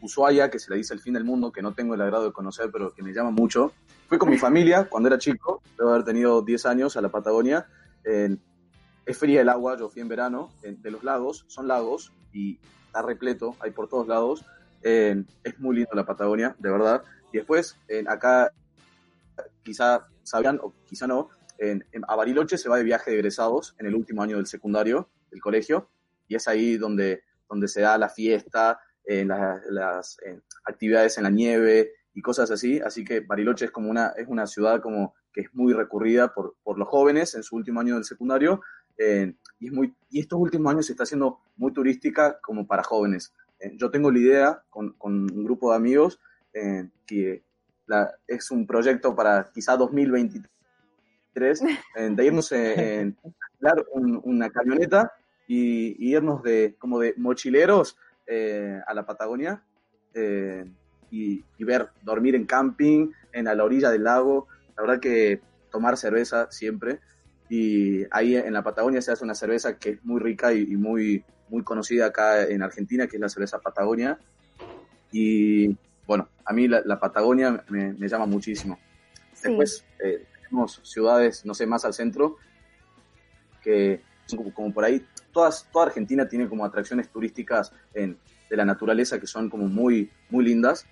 Ushuaia, que se le dice el fin del mundo, que no tengo el agrado de conocer, pero que me llama mucho. Fui con mi familia cuando era chico, debo haber tenido 10 años a la Patagonia. es fría el agua, yo fui en verano, de los lagos, son lagos y está repleto, hay por todos lados. es muy lindo la Patagonia, de verdad. Y después, acá, quizá sabían o quizá no, en, a Bariloche se va de viaje de egresados en el último año del secundario del colegio y es ahí donde, donde se da la fiesta, en las, actividades en la nieve y cosas así. Así que Bariloche es como una, es una ciudad como que es muy recurrida por, por los jóvenes en su último año del secundario y, es muy, y estos últimos años se está haciendo muy turística como para jóvenes. yo tengo la idea con, con un grupo de amigos eh, que es un proyecto para quizá 2023, de irnos en, una camioneta y, irnos de como de mochileros eh, a la Patagonia eh, y, ver, dormir en camping, en a la orilla del lago, la verdad que tomar cerveza siempre y ahí en la Patagonia se hace una cerveza que es muy rica y, muy, muy conocida acá en Argentina, que es la cerveza Patagonia. Y bueno, a mí la, Patagonia me, llama muchísimo. Después eh, tenemos ciudades, no sé, más al centro, que como, por ahí, todas, toda Argentina tiene como atracciones turísticas de la naturaleza que son como muy, muy lindas.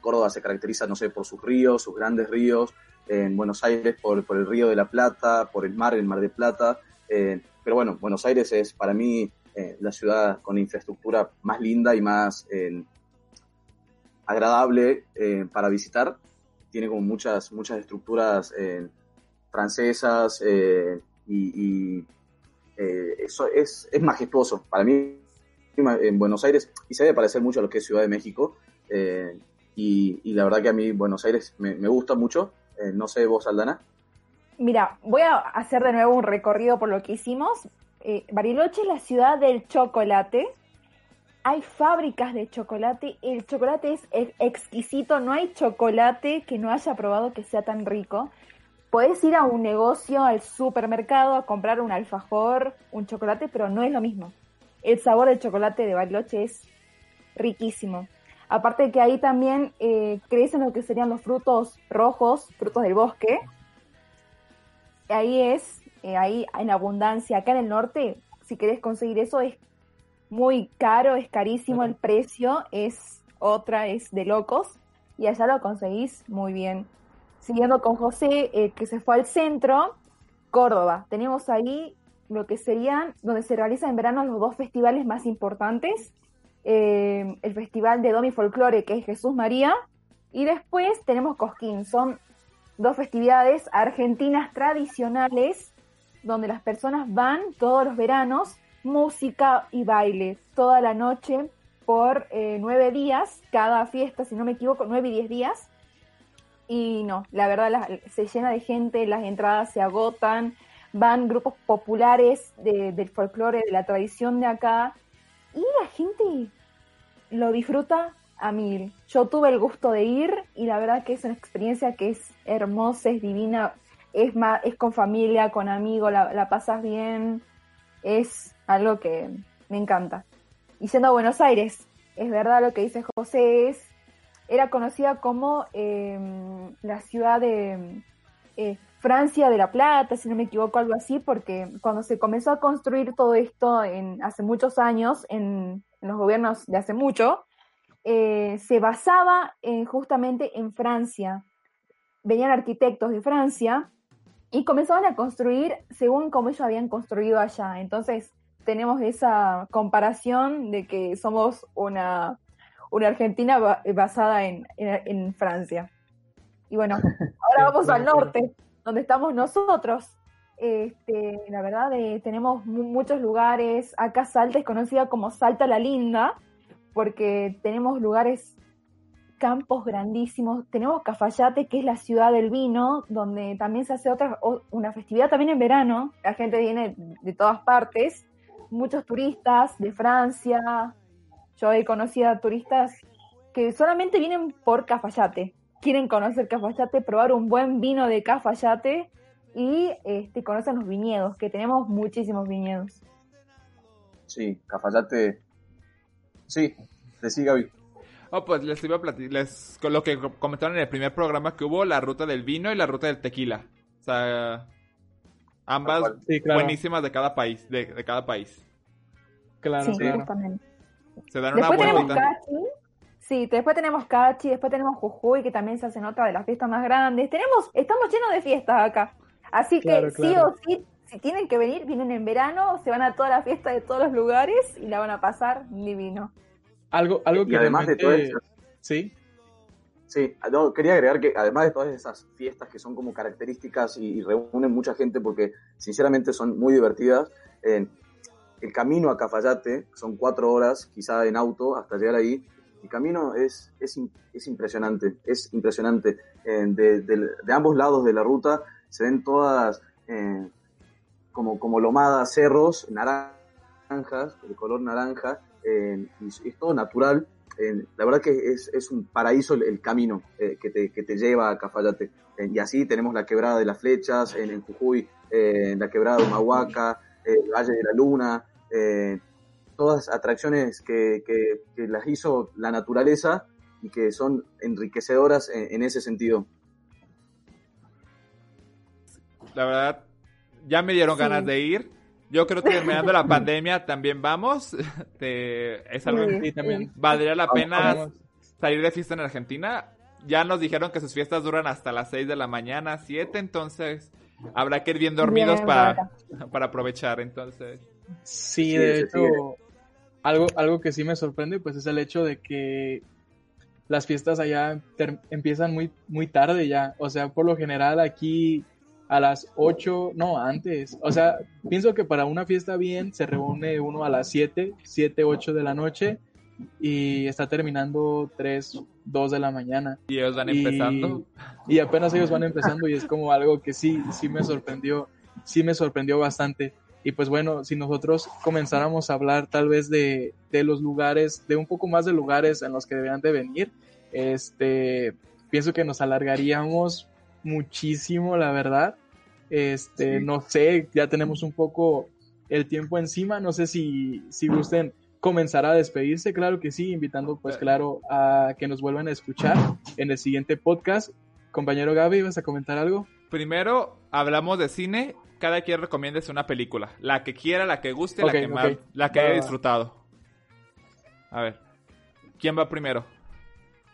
Córdoba se caracteriza, no sé, por sus ríos, sus grandes ríos. En Buenos Aires por, por el río de la Plata, por el mar, el mar de Plata. pero bueno, Buenos Aires es para mí eh, la ciudad con infraestructura más linda y más agradable eh, para visitar. Tiene como muchas, muchas estructuras eh, francesas eh, y, eso es, es majestuoso. Para mí, en Buenos Aires, y se debe parecer mucho a lo que es Ciudad de México, y, la verdad que a mí Buenos Aires me, gusta mucho. no sé vos, Aldana. Mira, voy a hacer de nuevo un recorrido por lo que hicimos. Bariloche es la ciudad del chocolate hay fábricas de chocolate, el chocolate es exquisito, no hay chocolate que no haya probado que sea tan rico. Puedes ir a un negocio, al supermercado, a comprar un alfajor, un chocolate, pero no es lo mismo. El sabor del chocolate de Bariloche es riquísimo. Aparte de que ahí también eh, crecen lo que serían los frutos rojos, frutos del bosque. Ahí es, eh, ahí en abundancia. Acá en el norte, si querés conseguir eso, es muy caro, es carísimo el precio, es otra, es de locos, y allá lo conseguís muy bien. Siguiendo con José, eh, que se fue al centro, Córdoba. Tenemos ahí lo que serían, donde se realizan en verano los dos festivales más importantes, eh, el Festival de Domi Folklore, que es Jesús María, y después tenemos Cosquín, son dos festividades argentinas tradicionales, donde las personas van todos los veranos música y baile toda la noche por eh, nueve días, cada fiesta, si no me equivoco, nueve y diez días. Y no, la verdad se llena de gente, las entradas se agotan, van grupos populares del folclore, de la tradición de acá, y la gente lo disfruta a mil. Yo tuve el gusto de ir y la verdad que es una experiencia que es hermosa, es divina, es, más, es con familia, con amigos, la, pasas bien, es algo que me encanta. Y siendo Buenos Aires, es verdad lo que dice José, es, era conocida como em, la ciudad de eh, Francia de la Plata, si no me equivoco, algo así, porque cuando se comenzó a construir todo esto en, hace muchos años, en, los gobiernos de hace mucho, eh, se basaba en, justamente en Francia. Venían arquitectos de Francia y comenzaban a construir según como ellos habían construido allá. Entonces, tenemos esa comparación de que somos una, una Argentina basada en, en, Francia. Y bueno, ahora vamos al norte, donde estamos nosotros. Este, la verdad, eh, tenemos muchos lugares. Acá Salta es conocida como Salta la Linda, porque tenemos lugares, campos grandísimos. Tenemos Cafayate, que es la ciudad del vino, donde también se hace otra, una festividad también en verano. La gente viene de todas partes muchos turistas de Francia. Yo he conocido a turistas que solamente vienen por Cafayate. Quieren conocer Cafayate, probar un buen vino de Cafayate y este, conocen los viñedos, que tenemos muchísimos viñedos. Sí, Cafayate. Sí, decí Gaby. Oh, pues les iba a platicar, les, con lo que comentaron en el primer programa que hubo, la ruta del vino y la ruta del tequila. O sea, Ambas buenísimas de cada país, de, cada país. Claro, sí, claro. Se dan después una tenemos Cachi, sí, después tenemos Cachi, después tenemos Jujuy, que también se hacen otra de las fiestas más grandes. Tenemos, estamos llenos de fiestas acá. Así que sí o sí, si tienen que venir, vienen en verano, se van a toda la fiesta de todos los lugares y la van a pasar divino. Algo, algo que además de todo eso, sí. Sí, no, quería agregar que además de todas esas fiestas que son como características y, reúnen mucha gente porque sinceramente son muy divertidas, el camino a Cafayate son cuatro horas quizá en auto hasta llegar ahí. El camino es, es, es impresionante, es impresionante. de, ambos lados de la ruta se ven todas eh, como, como lomadas, cerros, naranjas, de color naranja, y es todo natural la verdad que es, es un paraíso el, camino eh, que, te, que, te, lleva a Cafayate. Eh, y así tenemos la quebrada de las flechas, en, en Jujuy, eh, la quebrada de Humahuaca, el Valle de la Luna, todas atracciones que, que, las hizo la naturaleza y que son enriquecedoras en, ese sentido. La verdad, ya me dieron ganas de ir. Yo creo que terminando la pandemia también vamos. es algo que también valdría la pena salir de fiesta en Argentina. Ya nos dijeron que sus fiestas duran hasta las 6 de la mañana, 7, entonces habrá que ir bien dormidos para, para aprovechar, entonces. Sí, de hecho, algo, algo que sí me sorprende pues es el hecho de que las fiestas allá empiezan muy, muy tarde ya. O sea, por lo general aquí a las 8, no, antes. O sea, pienso que para una fiesta bien se reúne uno a las 7, 7, 8 de la noche y está terminando 3, 2 de la mañana. Y ellos van empezando. Y apenas ellos van empezando y es como algo que sí, sí me sorprendió, sí me sorprendió bastante. Y pues bueno, si nosotros comenzáramos a hablar tal vez de, de los lugares, de un poco más de lugares en los que deberían de venir, este, pienso que nos alargaríamos muchísimo, la verdad. Este, no sé, ya tenemos un poco el tiempo encima, no sé si, si gusten comenzar a despedirse, claro que sí, invitando pues claro a que nos vuelvan a escuchar en el siguiente podcast. Compañero Gaby, ¿vas a comentar algo? Primero hablamos de cine, cada quien recomienda una película, la que quiera, la que guste, la que más, la que haya disfrutado. A ver, ¿quién va primero?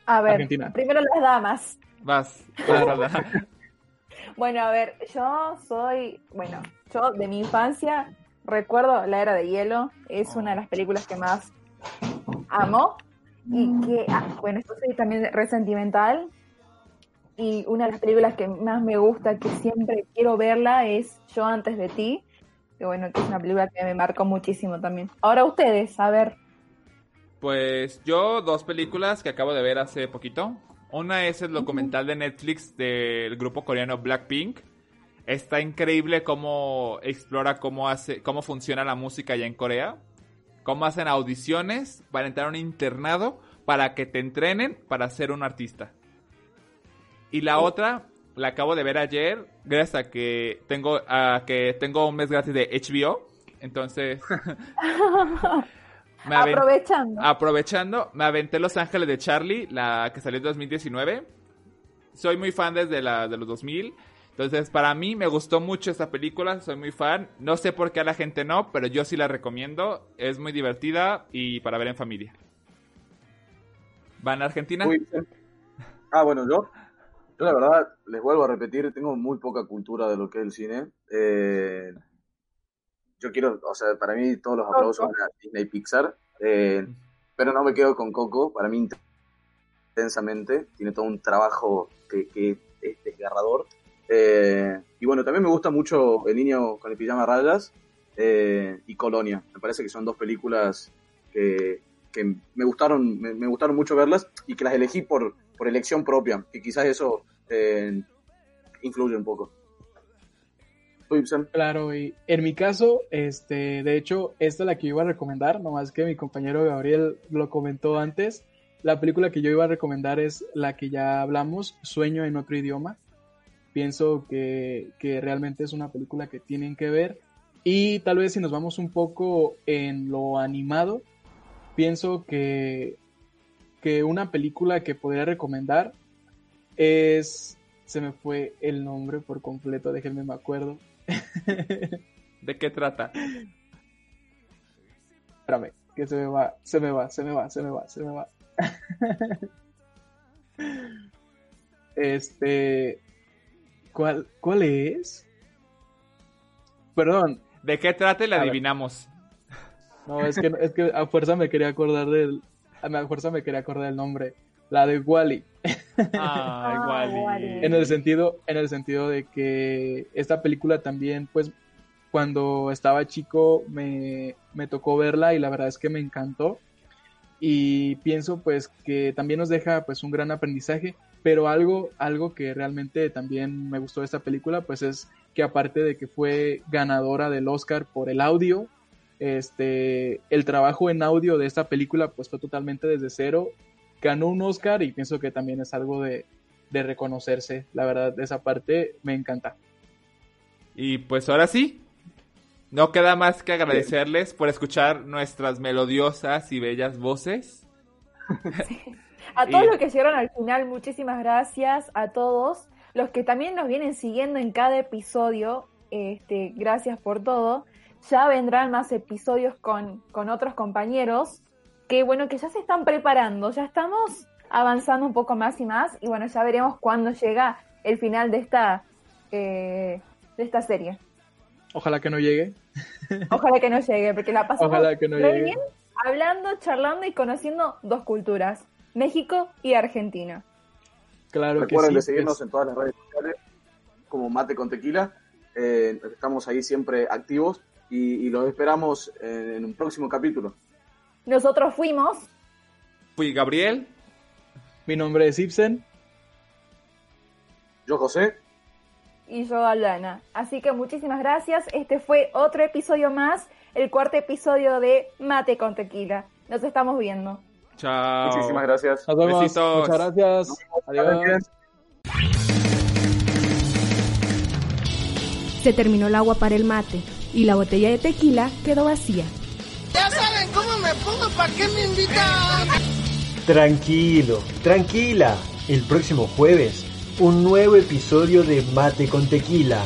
A ver, primero las damas. Vas, bueno, a ver, yo soy, bueno, yo de mi infancia recuerdo La Era de Hielo, es una de las películas que más amo y que, ah, bueno, esto soy también resentimental y una de las películas que más me gusta, que siempre quiero verla, es Yo antes de ti, que bueno, que es una película que me marcó muchísimo también. Ahora ustedes, a ver. Pues yo dos películas que acabo de ver hace poquito. Una es el documental de Netflix del grupo coreano Blackpink. Está increíble cómo explora cómo hace, cómo funciona la música allá en Corea. Cómo hacen audiciones para entrar a un internado para que te entrenen para ser un artista. Y la oh. otra la acabo de ver ayer, gracias a que tengo, a que tengo un mes gratis de HBO. Entonces. aprovechando. Aprovechando, me aventé Los Ángeles de Charlie, la que salió en 2019. Soy muy fan desde la de los 2000. Entonces, para mí me gustó mucho esta película, soy muy fan. No sé por qué a la gente no, pero yo sí la recomiendo. Es muy divertida y para ver en familia. ¿Van a Argentina? ah, bueno, yo. Yo la verdad, les vuelvo a repetir, tengo muy poca cultura de lo que es el cine. Eh, yo quiero, o sea, para mí todos los aplausos van a Disney Pixar, eh, pero no me quedo con Coco, para mí intensamente, tiene todo un trabajo que, es desgarrador. Eh, y bueno, también me gusta mucho El niño con el pijama rayas eh, y Colonia, me parece que son dos películas que, me gustaron me, gustaron mucho verlas y que las elegí por, por elección propia, que quizás eso influye un poco. Claro, y en mi caso, este, de hecho, esta es la que yo iba a recomendar, nomás que mi compañero Gabriel lo comentó antes. La película que yo iba a recomendar es la que ya hablamos, Sueño en otro idioma. Pienso que, que realmente es una película que tienen que ver. Y tal vez si nos vamos un poco en lo animado, pienso que, que una película que podría recomendar es se me fue el nombre por completo, déjenme me acuerdo. ¿De qué trata? Espérame, que se me va, se me va, se me va, se me va, se me va. este. ¿Cuál, ¿Cuál es? Perdón. ¿De qué trata y la adivinamos? No, es que, es que a fuerza me quería acordar del. A fuerza me quería acordar del nombre. La de Wally. Ah, Wally. En el sentido, en el sentido de que esta película también, pues, cuando estaba chico me, me tocó verla y la verdad es que me encantó. Y pienso pues que también nos deja pues un gran aprendizaje, pero algo, algo que realmente también me gustó de esta película pues es que aparte de que fue ganadora del Oscar por el audio, este, el trabajo en audio de esta película pues fue totalmente desde cero ganó un Oscar y pienso que también es algo de, reconocerse. La verdad, de esa parte me encanta. Y pues ahora sí, no queda más que agradecerles por escuchar nuestras melodiosas y bellas voces. A todos los que llegaron al final, muchísimas gracias a todos. Los que también nos vienen siguiendo en cada episodio, este, gracias por todo. Ya vendrán más episodios con, con otros compañeros que bueno, que ya se están preparando, ya estamos avanzando un poco más y más y bueno, ya veremos cuándo llega el final de esta, eh, de esta serie. Ojalá que no llegue. Ojalá que no llegue, porque la pasamos bien hablando, charlando y conociendo dos culturas, México y Argentina. Claro Recuerden de seguirnos en todas las redes sociales como Mate con Tequila. Eh, estamos ahí siempre activos y, los esperamos en, un próximo capítulo. Nosotros fuimos. Fui Gabriel. Mi nombre es Ibsen. Yo José. Y yo Alana. Así que muchísimas gracias. Este fue otro episodio más, el cuarto episodio de Mate con Tequila. Nos estamos viendo. Chao. Muchísimas gracias. Nos vemos. Muchas gracias. Adiós. Se terminó el agua para el mate y la botella de tequila quedó vacía. Ya saben cómo me pongo, ¿para qué me invitan? Tranquilo, tranquila. El próximo jueves, un nuevo episodio de Mate con Tequila.